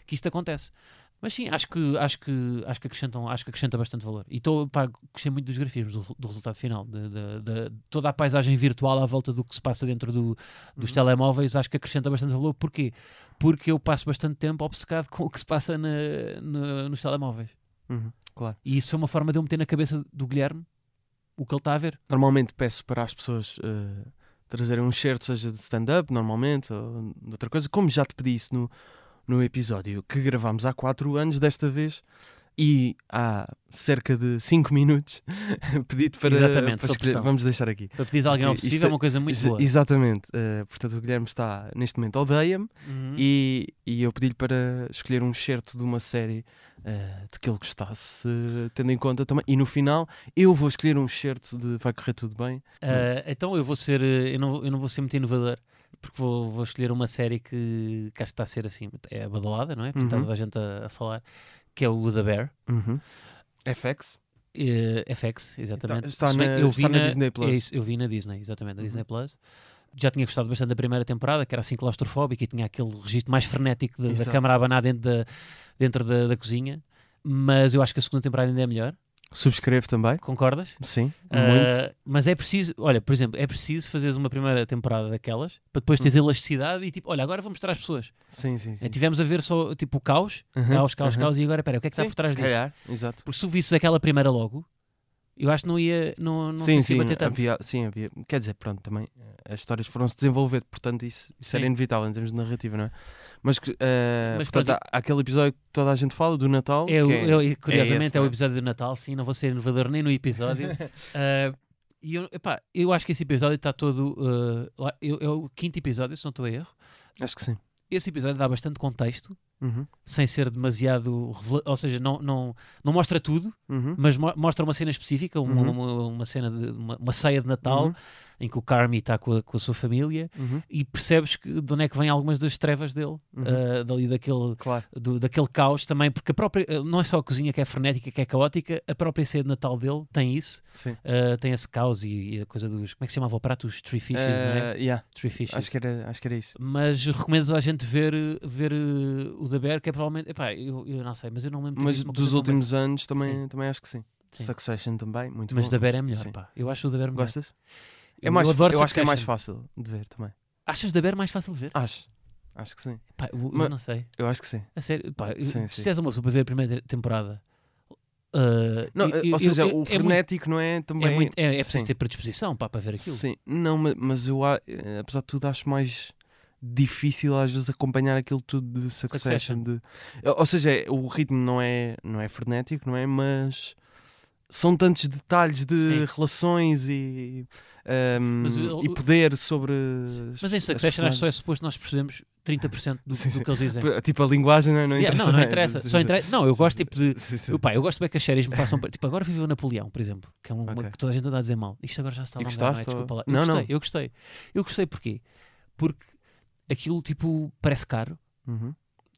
que isto acontece. Mas sim, acho que, acho que, acho que, acrescentam, acho que acrescenta bastante valor. E tô, pá, gostei muito dos grafismos, do, do resultado final, de, de- de- toda a paisagem virtual à volta do que se passa dentro do- dos telemóveis, acho que acrescenta bastante valor. Porquê? Porque eu passo bastante tempo obcecado com o que se passa na- na- nos telemóveis. Uhum, Claro. E isso foi uma forma de eu meter na cabeça do Guilherme o que ele está a ver. Normalmente peço para as pessoas eh, trazerem um shirt, seja de stand-up, normalmente, ou de outra coisa, como já te pedi isso no, no episódio que gravámos há 4 anos, desta vez, e há cerca de 5 minutos, pedi-te para, Exatamente, para escolher. Vamos deixar aqui. Para pedir alguém ao possível é uma coisa muito boa. Exatamente. eh, portanto, o Guilherme está, neste momento, odeia-me, Uhum. e, e eu pedi-lhe para escolher um certo de uma série eh, de que ele gostasse, eh, tendo em conta também. E no final, eu vou escolher um certo de Vai Correr Tudo Bem. Ah, então eu vou ser, eh, eu não, eu não vou ser muito inovador, porque vou, vou escolher uma série que, que acho que está a ser assim, é badalada, não é? Porque está Uhum. toda a gente a, a falar, que é o The Bear. Uhum. FX? eh, FX, exatamente. Está bem na- eu está vi na Disney Plus. é isso, eu vi na Disney, exatamente, na Uhum. Disney Plus. Já tinha gostado bastante da primeira temporada, que era assim claustrofóbica e tinha aquele registro mais frenético de- da câmara a abanar dentro da, dentro da, da cozinha. Mas eu acho que a segunda temporada ainda é melhor. Subscrevo também. Concordas? Sim, Ah, muito. mas é preciso, olha, por exemplo, é preciso fazeres uma primeira temporada daquelas para depois teres elasticidade e tipo, olha, agora vou mostrar às pessoas. Sim, sim, sim. É, tivemos a ver só tipo o caos, Uhum, caos, caos, uhum. caos, e agora, pera, o que é que está Sim, por trás disso? exato. Porque se tu visses aquela primeira logo, eu acho que não ia, não, não sim, sim, bater tanto. havia, sim, havia. Quer dizer, pronto, também eh, as histórias foram-se desenvolver, portanto, isso, isso era inevitável em termos de narrativa, não é? Mas, eh, Mas portanto, há aquele episódio que toda a gente fala do Natal. É, o- é, e curiosamente esse, é, o é? episódio do Natal, sim, não vou ser inovador nem no episódio. Ah, e eu, epá, eu acho que esse episódio está todo. ah, lá- eu- é o quinto episódio, se não estou a erro. Acho que sim. Esse episódio dá bastante contexto, Uhum, sem ser demasiado. Ou seja, não, não, não mostra tudo, uhum, mas mo- mostra uma cena específica, uma, Uhum. uma, uma cena de uma, uma ceia de Natal Uhum. em que o Carmi está com a, com a sua família uhum, e percebes que, de onde é que vêm algumas das trevas dele, ah, dali daquele, Claro. do- daquele caos também, porque a própria, eh, não é só a cozinha que é frenética, que é caótica, a própria ceia de Natal dele tem isso, ah, tem esse caos e, e a coisa dos, como é que se chamava o prato? Os three fishes, não é? Eh, yeah, Three fishes. acho, que era, acho que era isso. Mas recomendo a gente ver, ver eh, o da Bear, que é provavelmente, epá, eu, eu não sei, mas eu não lembro Mas dos últimos anos também, Sim. também acho que sim. Sim. Succession também, muito Mas bom. da Bear é melhor, sim. pá. Eu acho o da Bear melhor. Gostas? É Eu- mais, eu adoro eu acho que é mais fácil de ver também. Achas da Bear mais fácil de ver? Acho. Acho que sim. Pá, eu, eu Mas- não sei. Eu acho que sim. A sério, pá, eu- Sim, se és uma pessoa para ver a primeira temporada. ah, Não, eu- eu- ou seja, eu- o é muito- frenético não é também. É, muito, é, é preciso sim. ter predisposição pá, para ver aquilo. Sim, não, ma- mas eu, eh, apesar de tudo, acho mais difícil às vezes acompanhar aquilo tudo de Succession. Succession. De, ou seja, é- o ritmo não é, não é frenético, não é? Mas são tantos detalhes de Sim. relações e, ehm, Mas e poder sobre. as- Mas em Succession acho que só é suposto nós percebemos 30% do, Sim, do sim. que eles dizem. Tipo, a linguagem não, é? não Yeah, interessa. não, não é? interessa. Sim, Só inter... Não, eu gosto tipo de. Sim, sim. Eu, gosto bem que as séries me façam. Tipo, agora vivi o Napoleão, por exemplo, que é uma Ok. que toda a gente anda a dizer mal. Isto agora já está lá, não é? Desculpa lá. Eu Não, não. gostei, eu gostei. Eu gostei porquê? porque aquilo, tipo, parece caro. Uhum.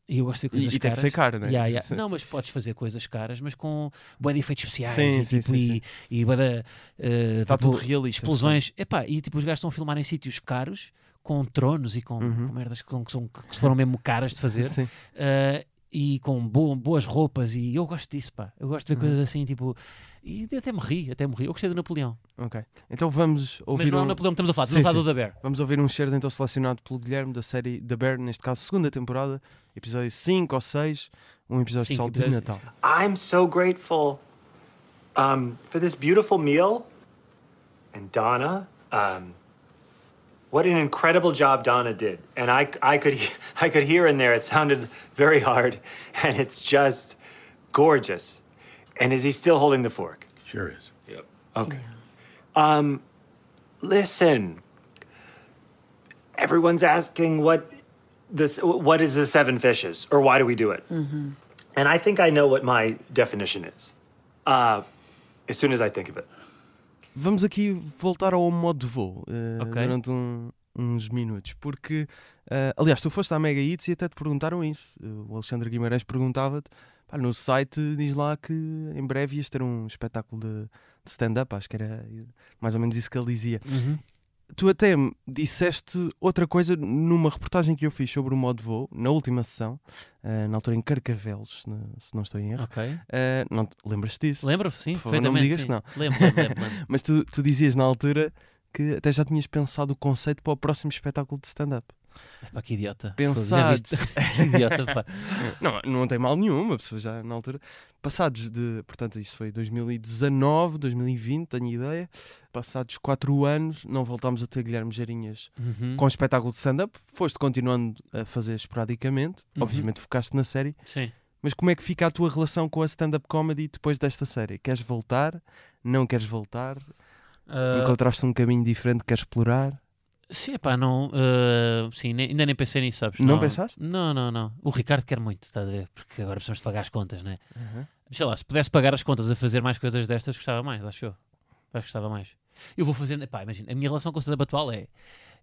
E eu gosto de ver E, coisas e tem que caras. ser caro, né? Yeah, yeah. Não, mas podes fazer coisas caras, mas com bué de efeitos especiais Sim, e, sim, tipo, sim, e, e de, eh, Está tipo, tudo realista. explosões. Epá, e tipo, os gajos estão a filmar em sítios caros, com tronos e com, Uhum. com merdas que, são, que, são- que foram mesmo caras de fazer. Sim. E com bo- boas roupas e eu gosto disso, pá. Eu gosto de ver Uhum. coisas assim, tipo... E até me ri, até me ri. Eu gostei do Napoleão. Ok. Então vamos ouvir Mas não é um... o Napoleão que estamos a falar, Sim, estamos a falar sim. do Da Bear. Vamos ouvir um cheiro então selecionado pelo Guilherme da série The Bear, neste caso segunda temporada, episódio 5 ou 6, um episódio Cinco especial de. Natal. I'm so grateful um, for this beautiful meal. And Donna, um, what an incredible job Donna did. And I, I, could, I could hear in there, it sounded very hard, and it's just gorgeous. And is he still holding the fork? Sure is. Yep. Okay. Um, listen. Everyone's asking what this what is the seven fishes or why do we do it? And I think I know what my definition is. Uh, as soon as I think of it. Vamos aqui voltar ao modo de voo eh, Ok. durante um- uns minutos, porque, eh, aliás, tu foste à Mega Hits e até te perguntaram isso. O Alexandre Guimarães perguntava-te, no site diz lá que em breve ias ter um espetáculo de, de stand-up, acho que era mais ou menos isso que ele dizia. Tu até me disseste outra coisa numa reportagem que eu fiz sobre o modo de voo, na última sessão, eh, na altura em Carcavelos, se não estou em erro. Ok. Eh, não te- lembras-te disso? Lembro, sim, Por favor, não me digas sim. não. Lembro, lembro, lembro. Mas tu, tu dizias na altura que até já tinhas pensado o conceito para o próximo espetáculo de stand-up. Pá, que idiota. Pensados. Que idiota, pá. Não, não tem mal nenhum, uma pessoa já na altura. Passados de, portanto, isso foi 2019, 2020, tenho ideia. Passados 4 anos, não voltámos a ter Guilherme Geirinhas Uhum. com espetáculo de stand-up. Foste continuando a fazer esporadicamente, Uhum. obviamente focaste na série. Sim. Mas como é que fica a tua relação com a stand-up comedy depois desta série? Queres voltar? Não queres voltar? Ah, Encontraste um caminho diferente que queres explorar? Sim, pá, não. ah, sim, nem- ainda nem pensei nisso, sabes? Não pensaste? Não, não, não. O Ricardo quer muito, estás a ver? Porque agora precisamos de pagar as contas, né? Sei lá, se pudesse pagar as contas a fazer mais coisas destas, gostava mais, acho eu. Acho que gostava mais. Eu vou fazendo, pá, imagina, a minha relação com o stand-up atual é.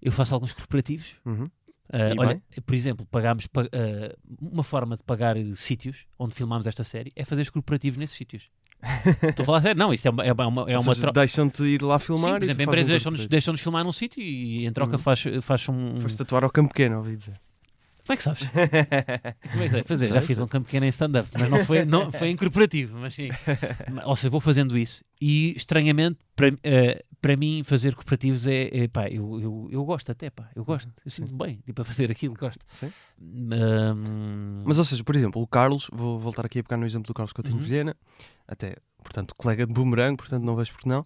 Eu faço alguns corporativos. Uhum. E olha, por exemplo, pagámos pa- ah, uma forma de pagar sítios onde filmámos esta série é fazer os corporativos nesses sítios. Estou a falar sério, não, isto é uma, é uma, é uma seja, deixam-te ir lá Sim, filmar por e exemplo, empresas deixam-nos deixam filmar num sítio e em troca Uhum. faz, faz um. Foste tatuar ao campo pequeno, ouvi dizer. Como é que sabes? Como é que Pois é, Sei, já fiz um campo pequeno em stand-up, mas não foi, não, foi em corporativo, mas sim. Ou seja, vou fazendo isso e estranhamente, para, eh, para mim, fazer corporativos é, é pá, eu, eu, eu gosto até, pá, eu gosto, eu sinto bem, tipo, a fazer aquilo, gosto. Sim. Ahm, Mas, ou seja, por exemplo, o Carlos, vou voltar aqui a pegar no exemplo do Carlos Coutinho Uhum. Vilhena, até, portanto, colega de boomerang, portanto, não vejo porque não.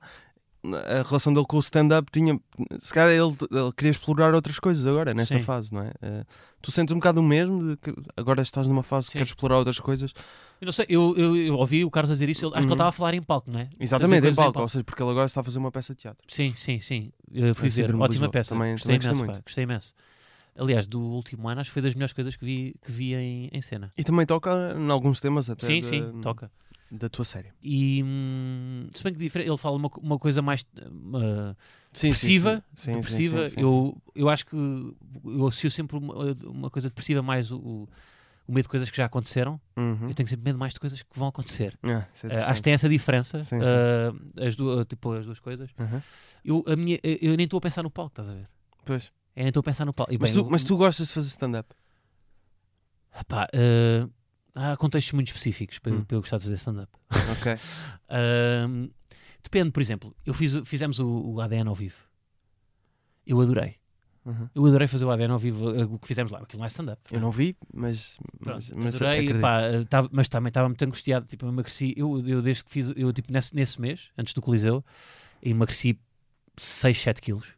A relação dele com o stand-up tinha. Se calhar ele, ele queria explorar outras coisas agora, nesta Sim. fase, não é? Eh, tu sentes um bocado o mesmo, que agora estás numa fase que Sim. queres explorar outras coisas. eu não sei, eu, eu, eu ouvi o Carlos a dizer isso, ele- acho que Uhum. ele estava a falar em palco, não é? Exatamente, em coisas palco, ou seja, porque ele agora está a fazer uma peça de teatro. Sim, sim, sim. Eu fui É ver. Ótima Lisboa. peça. Também- gostei, também gostei imenso, muito. pá, gostei imenso. Aliás, do último ano, acho que foi das melhores coisas que vi, que vi em, em cena. E também toca em alguns temas até Sim, da, sim, toca. da tua série. E hum, se bem que ele fala uma, uma coisa mais uh, Sim, depressiva, sim, sim. Sim, depressiva. sim, sim, sim. eu, eu acho que eu associo sempre uma, uma coisa depressiva mais o, o, o medo de coisas que já aconteceram. Uhum. Eu tenho sempre medo mais de coisas que vão acontecer. Ah, Uh, acho que tem essa diferença, Sim, sim. uh, as, du- tipo, as duas coisas. Uhum. Eu, a minha, eu nem estou a pensar no palco, estás a ver? Pois. Eu nem estou a pensar no palco. E, Mas, bem, tu, eu- mas tu gostas de fazer stand-up? Pá, uh, há contextos muito específicos para, eu- Hum. para eu gostar de fazer stand-up. Ok. Ahm, depende, por exemplo, eu fiz, fizemos o, o ADN ao vivo. Eu adorei. Uhum. Eu adorei fazer o ADN ao vivo, eh, o que fizemos lá. Aquilo não é stand-up. Eu não vi, mas. Pronto, mas, adorei, pá, eh, tava- mas também estava muito angustiado. Tipo, eu emagreci. Eu, eu desde que fiz, eu tipo nesse, nesse mês, antes do Coliseu, emagreci 6, 7 quilos.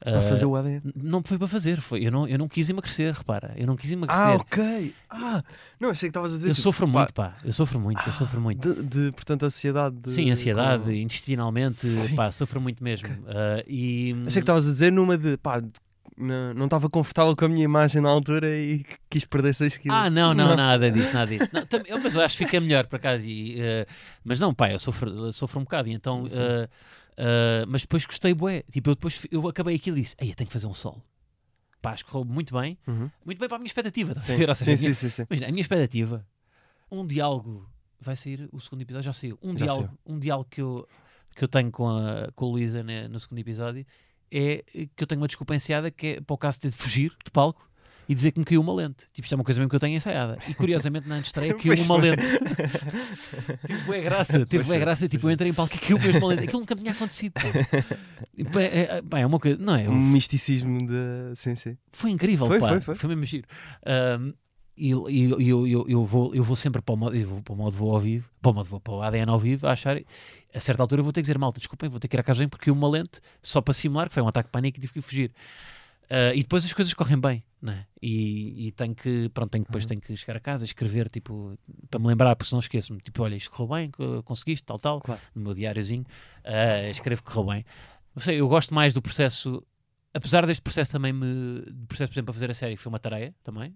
Para Ah, fazer o ADN. Não foi para fazer, foi. Eu não, eu não quis emagrecer, repara. Eu não quis emagrecer. Ah, ok. Ah, não, achei que estavas a dizer. eu tipo, sofro pá, muito, pá. Eu sofro muito, eu sofro muito. De, de, portanto, ansiedade. de- Sim, ansiedade, com- intestinalmente, Sim. pá, sofro muito mesmo. Ah, e, Achei que estavas a dizer numa de. pá, de- não não estava confortável com a minha imagem na altura e quis perder 6 quilos. Ah, não, não, nada disso, nada disso. Não, também, eu- mas eu acho que fica melhor, por acaso. E, eh, mas não, pá, eu sofro, sofro um bocado. E então, Sim. Eh, mas depois gostei, bué. Tipo, eu depois eu acabei aquilo e disse: Ei, eu tenho que fazer um solo. pá, acho que correu muito bem, Uhum. muito bem para a minha expectativa. estás a Sim, sim, sim, sim, sim. Imagina, a minha expectativa, um diálogo, vai sair o segundo episódio, já saiu. Um Já diálogo, um diálogo que eu, que eu tenho com a, com a Luísa né, no segundo episódio é que eu tenho uma desculpa ensaiada que é para o caso de ter de fugir de palco e dizer que me caiu uma lente. Tipo, isto é uma coisa mesmo que eu tenho ensaiada. E curiosamente na estreia caiu uma foi. lente. tipo, é graça. Tipo, é é, graça. Tipo, eu entrei em palco e caiu mesmo uma lente. Aquilo nunca me tinha acontecido. pá, É, é, é uma coisa. Não é? Um misticismo de. Sim, sim. Foi incrível, Foi, pá. foi, foi. mesmo giro. Ahm, e e eu, eu, eu, vou, eu vou sempre para o modo, eu vou para o modo voo ao vivo, para o modo voo, para o ADN ao vivo, a achar, a certa altura eu vou ter que dizer, malta, desculpem, vou ter que ir à casa porque uma lente, só para simular, que foi um ataque de pânico e tive que fugir. Ah, e depois as coisas correm bem, né? E, e tenho que, pronto, tenho, depois Uhum. tenho que chegar a casa, escrever, tipo, para me lembrar, porque senão esqueço-me, tipo, olha, isto correu bem, co- conseguiste, tal, tal, Claro. no meu diáriozinho, ah, escrevo que correu bem. Não sei, eu gosto mais do processo, apesar deste processo também me, do processo, por exemplo, para fazer a série, que foi uma tarefa também,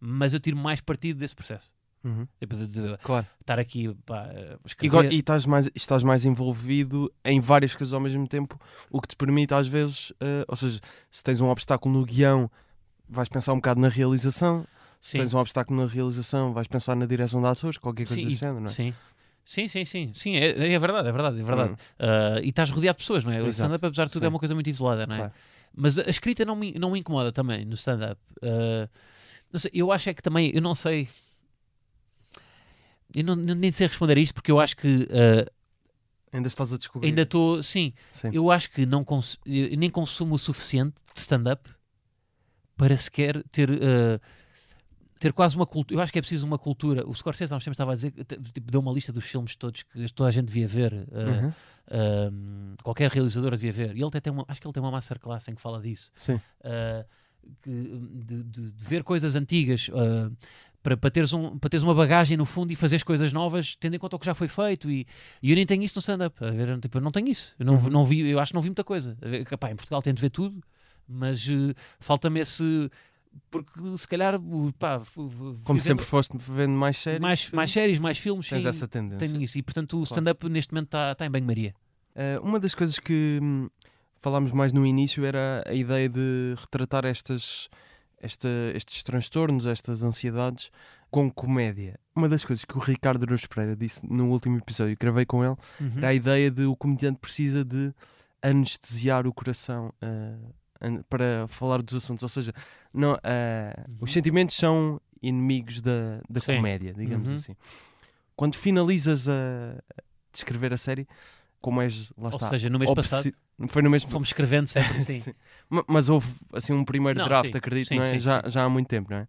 mas eu tiro mais partido desse processo. Uhum. Tipo, de, de Claro. estar aqui, pá, a E, escrever. go- e estás, mais, estás mais envolvido em várias coisas ao mesmo tempo, o que te permite às vezes, eh, ou seja, se tens um obstáculo no guião, vais pensar um bocado na realização, se Sim. tens um obstáculo na realização, vais pensar na direção de atores, qualquer coisa Sim, e- género, não é? Sim. Sim, sim, sim, sim, é, é verdade, é verdade, é verdade. Hum. Ah, e estás rodeado de pessoas, não é? O stand-up, apesar de tudo, é sim. uma coisa muito isolada, não é? Claro. Mas a escrita não me, não me incomoda também no stand-up. Sei, eu acho é que também, eu não sei. Eu não, nem sei responder a isto porque eu acho que ah, Ainda estás a descobrir. ainda estou. Sim, Sim. eu acho que não cons nem consumo o suficiente de stand-up para sequer ter. ah, ter quase uma cultura, eu acho que é preciso uma cultura. O Scorsese há uns tempos estava a dizer, tipo, deu uma lista dos filmes todos que toda a gente devia ver, ah, Uhum. qualquer realizador devia ver. E ele até tem uma, acho que ele tem uma masterclass em que fala disso. Sim. uh, que- de, de- de ver coisas antigas uh, para, para, teres um, para teres uma bagagem no fundo e fazeres coisas novas tendo em conta o que já foi feito. E, e eu nem tenho isso no stand-up. Tipo, eu não tenho isso. Eu, não, Uhum. não vi, eu acho que não vi muita coisa. Capá, em Portugal tento ver tudo mas uh, falta-me esse porque se calhar uh, pá, Como sempre foste vendo mais séries, mais, mais séries, mais filmes tens sim, essa tendência. tenho isso. E portanto o stand-up neste momento está tá em banho-maria. Eh, uma das coisas que hum, falámos mais no início era a ideia de retratar estas, esta- estes transtornos, estas ansiedades com comédia. Uma das coisas que o Ricardo Nunes Pereira disse no último episódio que gravei com ele Uhum. era a ideia de o comediante precisa de anestesiar o coração an- para falar dos assuntos. Ou seja, não, eh, os sentimentos são inimigos da, da Sim. comédia, digamos Uhum. assim. Quando finalizas a, de escrever a série, como és, lá ou está, seja, no mês passado obsessi- Foi no mesmo fomos escrevendo sempre assim Sim. Ma- Mas houve assim um primeiro Não, draft, sim, acredito, sim, não é? sim, já, já há muito tempo, não é?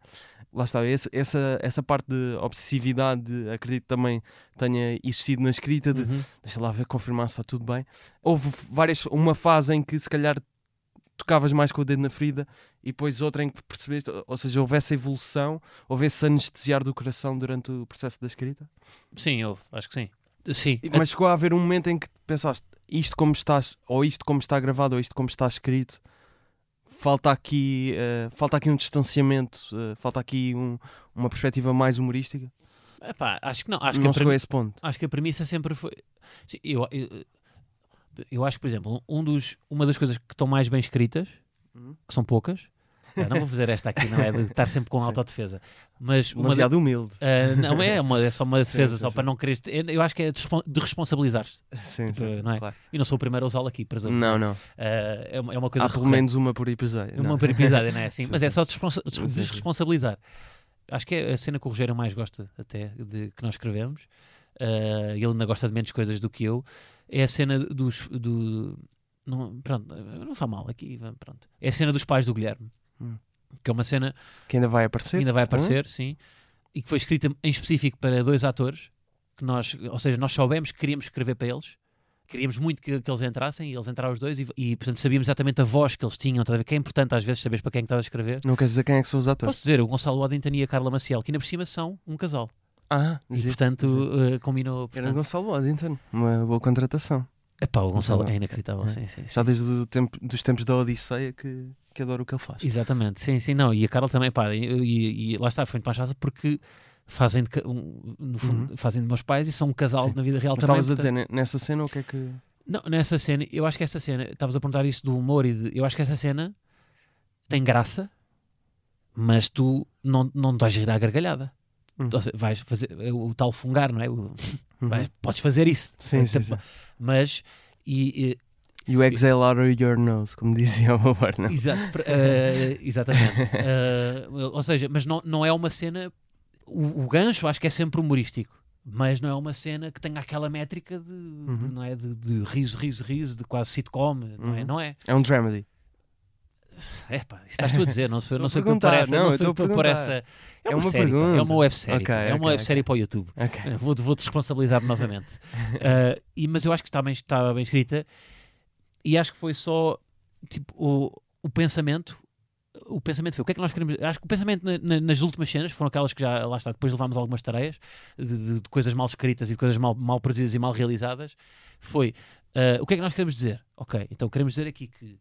Lá está, esse- essa, essa parte de obsessividade, acredito também tenha existido na escrita de Uhum. deixa lá ver, confirmar se está tudo bem. Houve várias, uma fase em que se calhar tocavas mais com o dedo na ferida e depois outra em que percebeste, ou seja, houve essa evolução, houve esse anestesiar do coração durante o processo da escrita. sim, houve, acho que sim sim, Mas chegou a haver um momento em que pensaste isto como estás, ou isto como está gravado, ou isto como está escrito, falta aqui, eh, falta aqui um distanciamento, eh, falta aqui um- uma perspectiva mais humorística. Epá, acho que não. Acho que, não a chegou a esse ponto. acho que a premissa sempre foi. Sim, eu, eu, eu acho que, por exemplo, um dos, uma das coisas que estão mais bem escritas, Uhum. que são poucas, não vou fazer esta aqui, não é? De estar sempre com autodefesa. Mas uma Demasiado humilde. ah, não é, uma, é só uma defesa, sim, só sim. para não querer. Eu acho que é de respon- de responsabilizar-se. Sim, Tipo, sim, não é? claro. E não sou o primeiro a usá-lo aqui, presumo. Não, não. Ah, é, uma, é uma coisa Há pelo recorrente. menos uma por episódio. Uma não. por episódio, não é assim? Sim, Mas é só desresponsabilizar. Acho que é a cena que o Rogério mais gosta, até, de que nós escrevemos. Uh, ele ainda gosta de menos coisas do que eu. É a cena dos. Do, não, pronto, não faz mal aqui. Pronto. É a cena dos pais do Guilherme. Hum. Que é uma cena Que ainda vai aparecer. ainda vai Hum? aparecer, sim. E que foi escrita em específico para dois atores. Que nós, ou seja, nós soubemos que queríamos escrever para eles. Queríamos muito que, que eles entrassem e eles entraram os dois e, e, portanto sabíamos exatamente a voz que eles tinham. ver? Que é importante às vezes saberes para quem é que estás a escrever. Não queres dizer quem é que são os atores? Posso dizer, o Gonçalo Waddington e a Carla Maciel, que ainda por cima são um casal. Ah, E portanto uh, combinou. Era Portanto, Gonçalo Waddington. Uma boa contratação. Epá, o Gonçalo Gonçalo. é inacreditável, É. sim, sim, sim. Já desde o tempo, dos tempos da Odisseia que, que adoro o que ele faz. Exatamente, sim, sim, não. E a Carla também, pá, e, e- e lá está, foi muito mais fácil porque fazem de, no fundo, Uhum. fazem de meus pais e são um casal Sim. na vida real Mas também. estavas a dizer, ne- nessa cena, o que é que. Não, nessa cena, eu acho que essa cena, estavas a perguntar isso do humor e de, eu acho que essa cena tem graça, mas tu não, não te vais rir à gargalhada. Uhum. Seja, vais fazer é o, tal fungar, não é? O- Uhum. vais- podes fazer isso. Sim, sim, sim. Mas, e, You exhale out of your nose, como dizia o Warner. Exa- pr- eh, exatamente. Eh, ou seja, mas não, não é uma cena. O, o gancho acho que é sempre humorístico, mas não é uma cena que tenha aquela métrica de, de, não é? de, de riso, riso, riso, de quase sitcom, não é? Uhum. Não é? É um dramedy. É pá, estás tu a dizer, não sou, não sou tu por essa. não, Não, sou tu por essa. É É uma, uma série, pá, é uma websérie. Ok, pá, é uma websérie ok. para o YouTube. Ok. Eh, Vou, vou-te responsabilizar novamente. Eh, e, mas eu acho que está bem, estava bem escrita e acho que foi só tipo, o, o pensamento. O pensamento foi o que é que nós queremos. Acho que o pensamento na- na- nas últimas cenas foram aquelas que já lá está. Depois levámos algumas tareias de, de- de coisas mal escritas e de coisas mal, mal produzidas e mal realizadas. Foi eh, o que é que nós queremos dizer? Ok, então queremos dizer aqui que,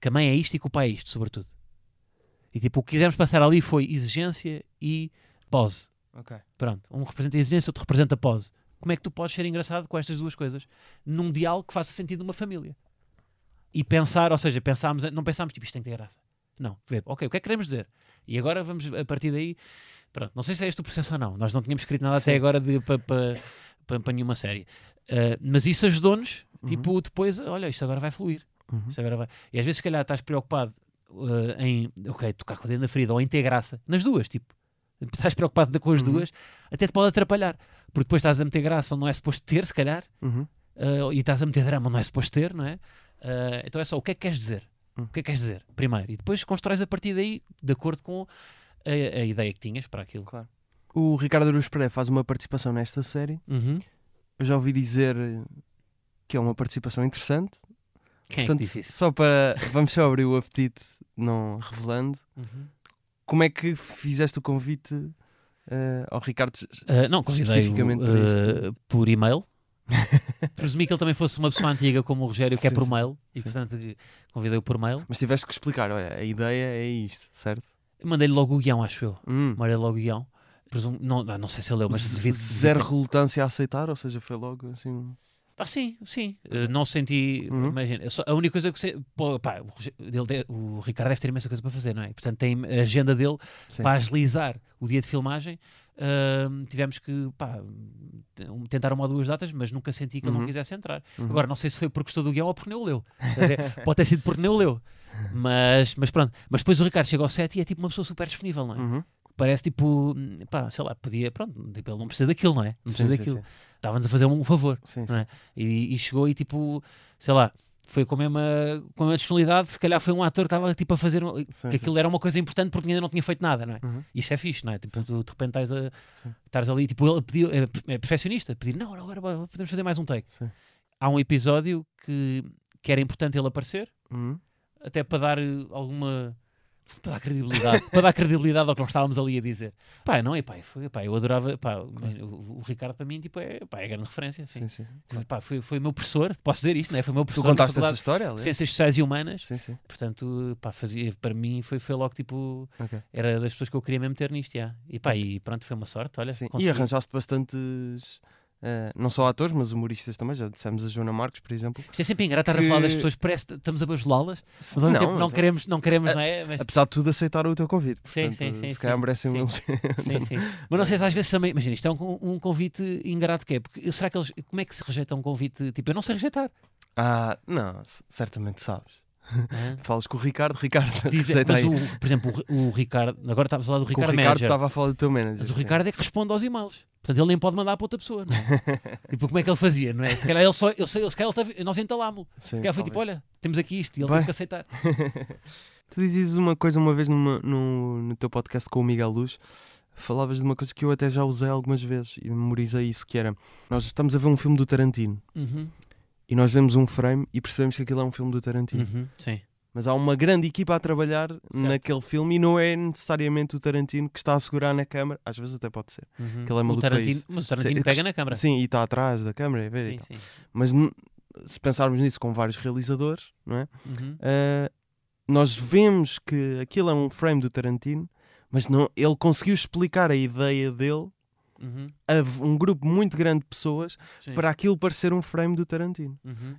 que a mãe é isto e que o pai é isto, sobretudo. E tipo, o que quisemos passar ali foi exigência e pose. Ok. Pronto, um representa a exigência, outro representa a pose. Como é que tu podes ser engraçado com estas duas coisas? Num diálogo que faça sentido numa família. E pensar, ou seja, pensámos, não pensámos tipo isto tem que ter graça. Não, vê, ok, o que é que queremos dizer? E agora vamos a partir daí. Pronto, não sei se é este o processo ou não. Nós não tínhamos escrito nada Sim. até agora para nenhuma série. Uh, mas isso ajudou-nos, tipo, depois, olha, isto agora vai fluir. Uhum. Isto agora vai. E às vezes, se calhar, estás preocupado uh, em, ok, tocar com o dedo na ferida ou em ter graça, nas duas, tipo, estás preocupado com as Uhum. duas, até te pode atrapalhar. Porque depois estás a meter graça onde não é suposto ter, se calhar, Uhum. uh, e estás a meter drama onde não é suposto ter, não é? Uh, então é só o que é que queres dizer? Hum. O que é que queres dizer? Primeiro. E depois constróis a partir daí, de acordo com a, a ideia que tinhas para aquilo. Claro. O Ricardo Aruz Pereira faz uma participação nesta série. Uhum. Eu já ouvi dizer que é uma participação interessante. Quem é que Portanto, disse isso? só para. Vamos só abrir o apetite, não revelando. Uhum. Como é que fizeste o convite eh, ao Ricardo? Uh, não, especificamente uh, por e-mail. Presumi que ele também fosse uma pessoa antiga como o Rogério, que é por sim. mail, e Sim. portanto convidei-o por mail. Mas tiveste que explicar, olha, a ideia é isto, certo? Mandei-lhe logo o guião, acho eu. Hum. Mandei logo o guião. Presumo, não, não sei se ele leu, mas devido. Zero relutância a aceitar, ou seja, foi logo assim. Ah, sim, sim. Uh, não senti. Uhum. Imagina, a única coisa que sei. Pô, pá, o, de- o Ricardo deve ter imensa coisa para fazer, não é? Portanto, tem a agenda dele Sim. para agilizar o dia de filmagem. ahm, tivemos que pá, tentar uma ou duas datas, mas nunca senti que ele não Uhum. quisesse entrar. Uhum. Agora, não sei se foi porque gostou do guião ou porque nem o leu. Pode ter sido porque nem o leu. Mas, mas pronto. Mas depois o Ricardo chega ao set e é tipo uma pessoa super disponível, não é? Parece tipo, pá, sei lá, podia, pronto, tipo, ele não precisa daquilo, não é? Não precisa Sim, daquilo. Estava-nos a fazer um favor. Sim, é? E, e chegou e tipo, sei lá, foi com a mesma, com a mesma disponibilidade. Se calhar foi um ator que estava tipo a fazer Sim, que aquilo era uma coisa importante porque ainda não tinha feito nada, não é? Uhum. Isso é fixe, não é? Tipo, tu de repente estás, a, estás ali, tipo, ele pediu, é, é perfeccionista, pedir, não, agora podemos fazer mais um take. Há um episódio que, que era importante ele aparecer, Uhum. até para dar eh, alguma. Para dar credibilidade, para dar credibilidade ao que nós estávamos ali a dizer. Pá, não é, pá, foi, pá, eu adorava, pá, o, o Ricardo para mim, tipo, é, pá, é grande referência, assim. Sim, sim. Pá, foi, foi meu professor, posso dizer isto, né? Foi meu Tu professor. na contaste essa história? aliás? Ciências Sociais e Humanas, Sim, sim. portanto, pá, fazia, para mim foi, foi logo tipo, Ok. era das pessoas que eu queria mesmo ter nisto, já. E pá, e pronto, foi uma sorte, olha. Sim. E arranjaste bastantes, eh, não só atores, mas humoristas também. Já dissemos a Joana Marques, por exemplo. Isto é sempre engraçado estar a que- falar das pessoas, parece que estamos a bajulá-las, mas ao mesmo tempo não então, queremos, não queremos, não é? Mas, Apesar de tudo, aceitaram o teu convite. Portanto, sim, sim, Se sim. calhar merecem um Sim. sim, sim. Mas não sei se às vezes também, imagina, isto é um, um convite ingrato que é, porque será que eles, como é que se rejeita um convite, tipo, eu não sei rejeitar. Ah, não, certamente sabes. Falas com o Ricardo, Ricardo, Diz- receita mas, aí. o, por exemplo, o, o Ricardo, agora estavas a falar do Com o Ricardo Ricardo Manager. estava a falar do teu manager. Mas o. Ricardo é que responde aos e-mails. Portanto, ele nem pode mandar para outra pessoa, não é? tipo, como é que ele fazia, não é? Se calhar ele só, ele, se calhar ele teve- nós entalámos-lo. Se calhar foi tipo, talvez. olha, temos aqui isto e ele Bem. teve que aceitar. Tu dizes uma coisa uma vez numa- no, no teu podcast com o Miguel Luz, falavas de uma coisa que eu até já usei algumas vezes e memorizei isso, que era, nós estamos a ver um filme do Tarantino Uhum, e nós vemos um frame e percebemos que aquilo é um filme do Tarantino. uhum, sim. Mas há uma grande equipa a trabalhar naquele filme e não é necessariamente o Tarantino que está a segurar na câmara, às vezes até pode ser. Uhum. Que ele é maluco o Tarantino, mas o Tarantino Sim, pega na câmara. Sim, e está atrás da câmara, é sim. sim. Mas se pensarmos nisso com vários realizadores, não é? Uhum. Uh, nós vemos que aquilo é um frame do Tarantino, mas não, ele conseguiu explicar a ideia dele Uhum, a- um grupo muito grande de pessoas sim. para aquilo parecer um frame do Tarantino. Uhum.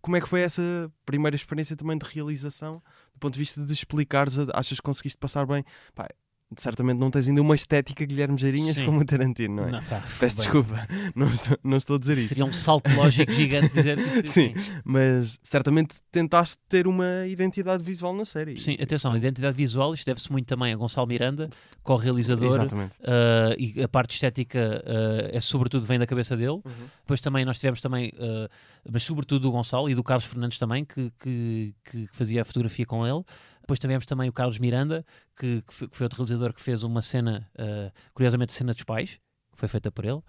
Como é que foi essa primeira experiência também de realização, do ponto de vista de explicares, achas que conseguiste passar bem? Pá, certamente não tens ainda uma estética Guilherme Geirinhas Sim. como o Tarantino, não é? Não, pá, Peço bem, desculpa, não estou, não estou a dizer isso. Seria um salto lógico gigante dizer isso. Sim. Mas certamente tentaste ter uma identidade visual na série. Sim, atenção, a identidade visual, isto deve-se muito também a Gonçalo Miranda, co-realizador, Exatamente. uh, e a parte estética uh, é sobretudo vem da cabeça dele. Depois também nós tivemos também, uh, mas sobretudo do Gonçalo e do Carlos Fernandes também, que, que, que fazia a fotografia com ele. Depois tivemos também o Carlos Miranda, que, que foi, que foi outro realizador que fez uma cena, uh, curiosamente a cena dos pais, que foi feita por ele.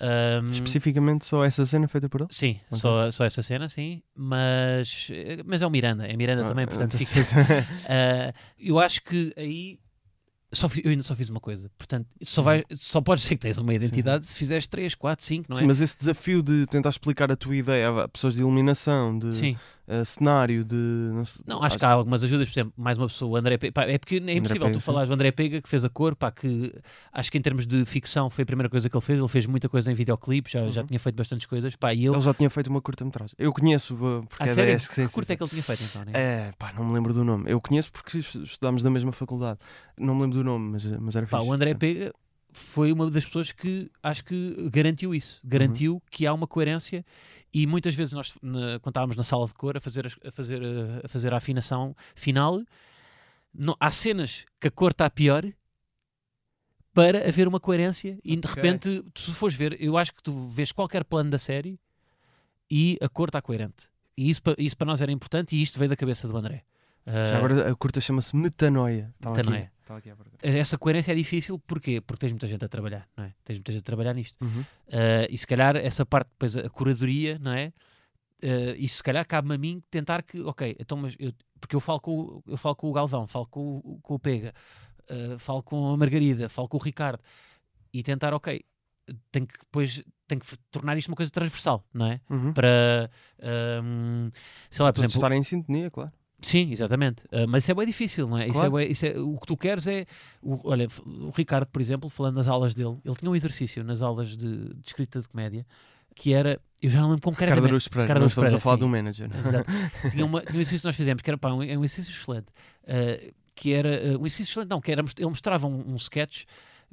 Um, Especificamente só essa cena feita por ele? Sim, Ok. só, só essa cena, sim, mas, mas é o Miranda, é Miranda também, Ah, portanto sim, fica, sim. Uh, eu acho que aí só eu ainda só fiz uma coisa. Portanto, só, vai, só podes ser que tens uma identidade se fizeres 3, 4, 5, não é? Sim, mas esse desafio de tentar explicar a tua ideia a pessoas de iluminação, de Sim. Uh, cenário, de. Não, sei- Não, acho que há algumas ajudas, por exemplo, mais uma pessoa, o André Pega, pá, é porque é impossível Pega, tu falares do André Pega que fez a cor, pá, que acho que em termos de ficção foi a primeira coisa que ele fez, ele fez muita coisa em videoclipes, já, já Uhum. tinha feito bastantes coisas, pá, e ele, Ele já tinha feito uma curta-metragem. Eu conheço, porque ah, é da sério? Sim, que curta é que ele tinha feito então, né? É, pá, não me lembro do nome. Eu conheço porque es- estudámos na mesma faculdade. Não me lembro do nome, mas, mas era Pá, fixe. o André. Pega foi uma das pessoas que acho que garantiu isso. Garantiu que há uma coerência e muitas vezes nós, na- quando estávamos na sala de cor a fazer, a fazer, a, fazer a afinação final, não- há cenas que a cor está pior para haver uma coerência e de Ok. repente, tu, se fores ver, eu acho que tu vês qualquer plano da série e a cor está coerente. E isso, isso para nós era importante e isto veio da cabeça do André. Já Ah, agora a curta chama-se Metanoia. Aqui- Metanoia. À procura. essa coerência é difícil porquê? porque tens muita gente a trabalhar, não é? Tens muita gente a trabalhar nisto. Uhum. Uh, e se calhar essa parte, depois a curadoria, não é? Uh, e se calhar cabe-me a mim tentar que, ok, então, mas eu, porque eu falo, com, o- eu falo com o Galvão, falo com, o- com o Pega, uh, falo com a Margarida, falo com o Ricardo e tentar, ok, tenho que depois tenho que tornar isto uma coisa transversal, não é? Uhum. Para, um, sei lá, por exemplo, estarem em sintonia, claro. Sim, exatamente. Uh, mas isso é bem difícil, não é? Isso é Claro. isso é- o que tu queres é. o- olha, o Ricardo, por exemplo, falando nas aulas dele, ele tinha um exercício nas aulas de, de escrita de comédia que era. Eu já não lembro como era. Ricardo. Araújo Pereira, Ricardo não Araújo estamos a Pereira, falar sim. um manager. Exato. tinha, uma, tinha um exercício que nós fizemos que era pá, um, é um exercício excelente. Uh, que era. uh, um exercício excelente, não, que era. Ele mostrava um, um sketch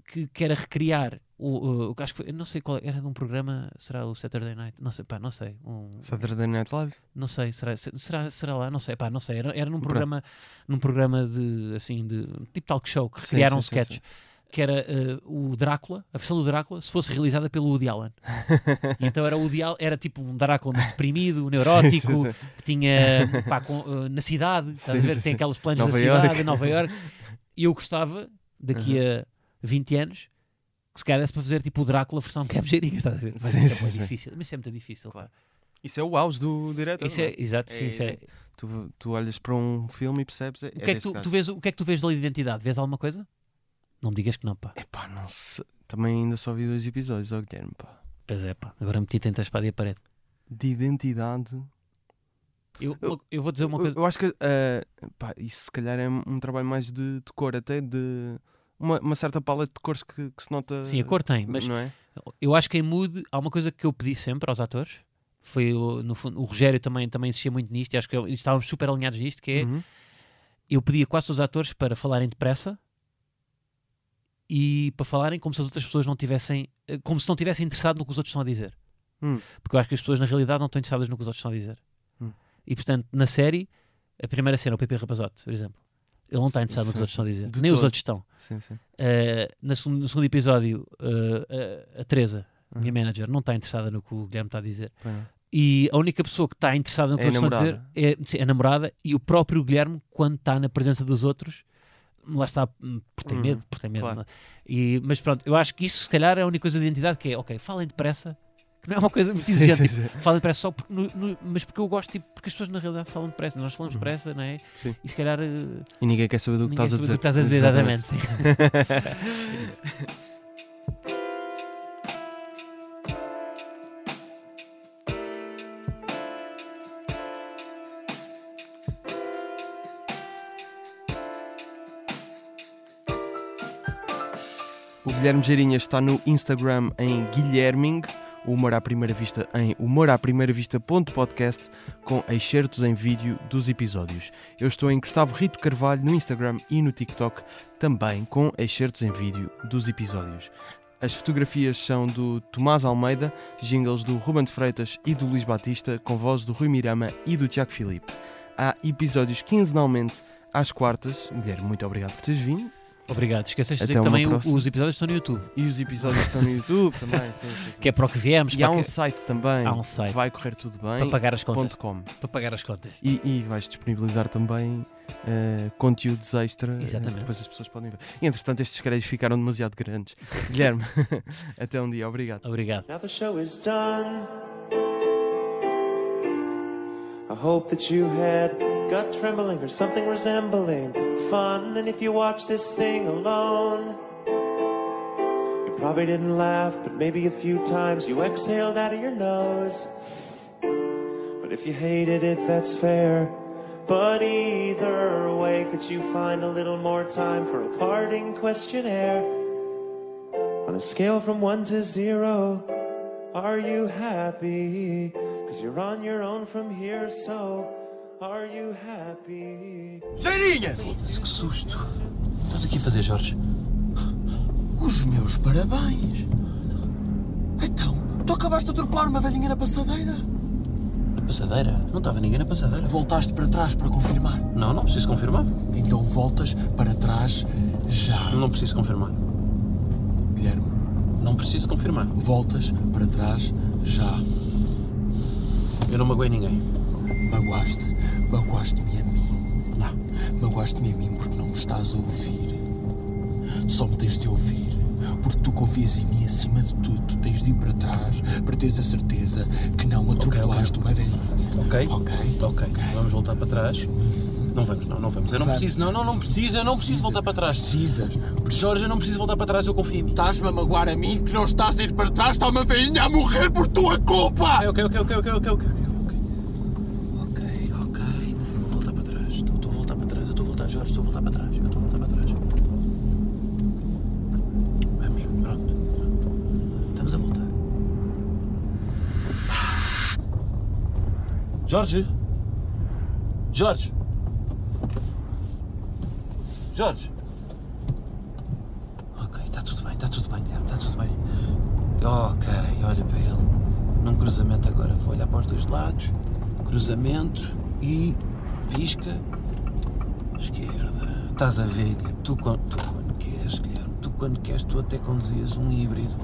que, que era recriar o, o acho que foi, não sei qual era de um programa, será o Saturday Night, não sei, pá, não sei, um, Saturday Night Live? não sei, será, será, será lá, não sei, pá, não sei, era, era num programa, num programa de, assim, de, tipo talk show, que Sim, criaram um sim, sim, sketch, sim. que era eh, o Drácula, a versão do Drácula, se fosse realizada pelo Woody Allen. e então era o Woody Allen, era tipo um Drácula, mas deprimido, neurótico, Sim, sim, sim. que tinha, pá, com, eh, na cidade, estás a Sim, ver, sim, tem sim. aqueles planos Nova da cidade, Iorque. Nova Iorque, e eu gostava, daqui a 20 anos, que se calhar desse para fazer tipo o Drácula versão de Cabjeirinhas, estás a ver? Mas Sim, isso é sim, muito sim. difícil, mas isso é muito difícil. Claro. pá. Isso é o auge do diretor. Isso não é, exato, sim, É- isso é, Tu, tu olhas para um filme e percebes. É, O que, é que tu, tu vês, o que é que tu vês da identidade? Vês alguma coisa? Não me digas que não, pá. Epá, não sei. Também ainda só vi dois episódios, ó Guilherme, pá. Pois é, pá. Agora meti entre a espada e a parede. De identidade. Eu, Eu- eu vou dizer uma Eu- coisa. Eu, acho que eh, pá, isso se calhar é um trabalho mais de, de cor, até de uma, uma certa paleta de cores que, que se nota. Sim, a cor tem, mas Não é? eu acho que em Mood há uma coisa que eu pedi sempre aos atores. Foi no fundo, o Rogério também, também insistia muito nisto e acho que eu- estávamos super alinhados nisto, que é Uhum. eu pedia quase todos os atores para falarem depressa e para falarem como se as outras pessoas não tivessem, eh, como se não tivessem interessado no que os outros estão a dizer. Hum. Porque eu acho que as pessoas na realidade não estão interessadas no que os outros estão a dizer. Hum. E portanto, na série, a primeira cena, o PP Rapazote, por exemplo, ele não está interessado no que os outros estão a dizer, De nem os todo. outros estão. Sim, sim. Uh, na segun- no segundo episódio, uh, a, a Teresa, Uhum. minha manager, não está interessada no que o Guilherme está a dizer. Não. E a única pessoa que está interessada no que É os outros estão a dizer é, sim, a namorada e o próprio Guilherme, quando está na presença dos outros, lá está hum, por ter Uhum, medo, por ter medo. claro. é? E, mas pronto, eu acho que isso se calhar é a única coisa de identidade que é, ok, falem depressa, que não é uma coisa muito Sim, exigente, sim, tipo, falem depressa só porque, no- no- mas porque eu gosto, tipo, porque as pessoas na realidade falam depressa, nós falamos Uhum. depressa, não é? Sim. E se calhar uh, E ninguém quer saber do que estás a do que estás a dizer, exatamente. sim. O Guilherme Geirinha está no Instagram em Guilherming, o Humor à Primeira Vista em humoraprimeiravista.podcast com excertos em vídeo dos episódios. Eu estou em Gustavo Rito Carvalho no Instagram e no TikTok também com excertos em vídeo dos episódios. As fotografias são do Tomás Almeida, jingles do Ruben de Freitas e do Luís Batista, com voz do Rui Mirama e do Tiago Filipe. Há episódios quinzenalmente às quartas. Guilherme, muito obrigado por teres vindo. Obrigado. Esqueceste de Até dizer que uma também próxima. os episódios estão no YouTube. E os episódios estão no YouTube também. Sim, sim, sim. Que é para o que viemos, E para, há um que- site também. Há um site. Vai correr tudo bem. para pagar as contas. ponto .com. Para pagar as contas. E, e vais disponibilizar também eh, conteúdos extra eh, Exatamente. que depois as pessoas podem ver. E, entretanto, estes créditos ficaram demasiado grandes. Guilherme, até um dia. Obrigado. Obrigado. Now the show is done. I hope that you had gut trembling or something resembling fun. And if you watch this thing alone, you probably didn't laugh, but maybe a few times you exhaled out of your nose. But if you hated it, that's fair. But either way, could you find a little more time for a parting questionnaire? On a scale from one to zero, are you happy? Cause you're on your own from here, so are you happy? Jeirinha! Que susto! Estás aqui a fazer, Jorge? Os meus parabéns! Então, tu acabaste de atropelar uma velhinha na passadeira? Na passadeira? Não estava ninguém na passadeira. Voltaste para trás para confirmar. Não, não preciso confirmar. Então voltas para trás já. Não preciso confirmar. Guilherme, Não preciso confirmar. voltas para trás já. Eu não magoei ninguém. Magoaste. Magoaste-me a mim. Não. Magoaste-me a mim porque não me estás a ouvir. Tu só me tens de ouvir. Porque tu confias em mim acima de tudo. Tu tens de ir para trás para teres a certeza que não atropelaste uma velhinha. Ok? Ok? Ok. Vamos voltar para trás. Não vamos, não, não vamos. Eu não Vamos. preciso, não, não, não preciso, eu não preciso voltar para trás. Precisas. Jorge, eu não preciso voltar para trás, eu confio em mim. Estás-me a magoar a mim que não estás a ir para trás. Está uma velhinha a morrer por tua culpa! Ok, ok, ok, ok, ok, ok, ok, Jorge! Jorge! Jorge! Ok, está tudo bem, está tudo bem, Guilherme, está tudo bem. Ok, olha para ele. Num cruzamento agora, vou olhar para os dois lados. Cruzamento e pisca. Esquerda. Estás a ver, Guilherme? Tu, tu quando queres, Guilherme, tu quando queres, tu até conduzias um híbrido.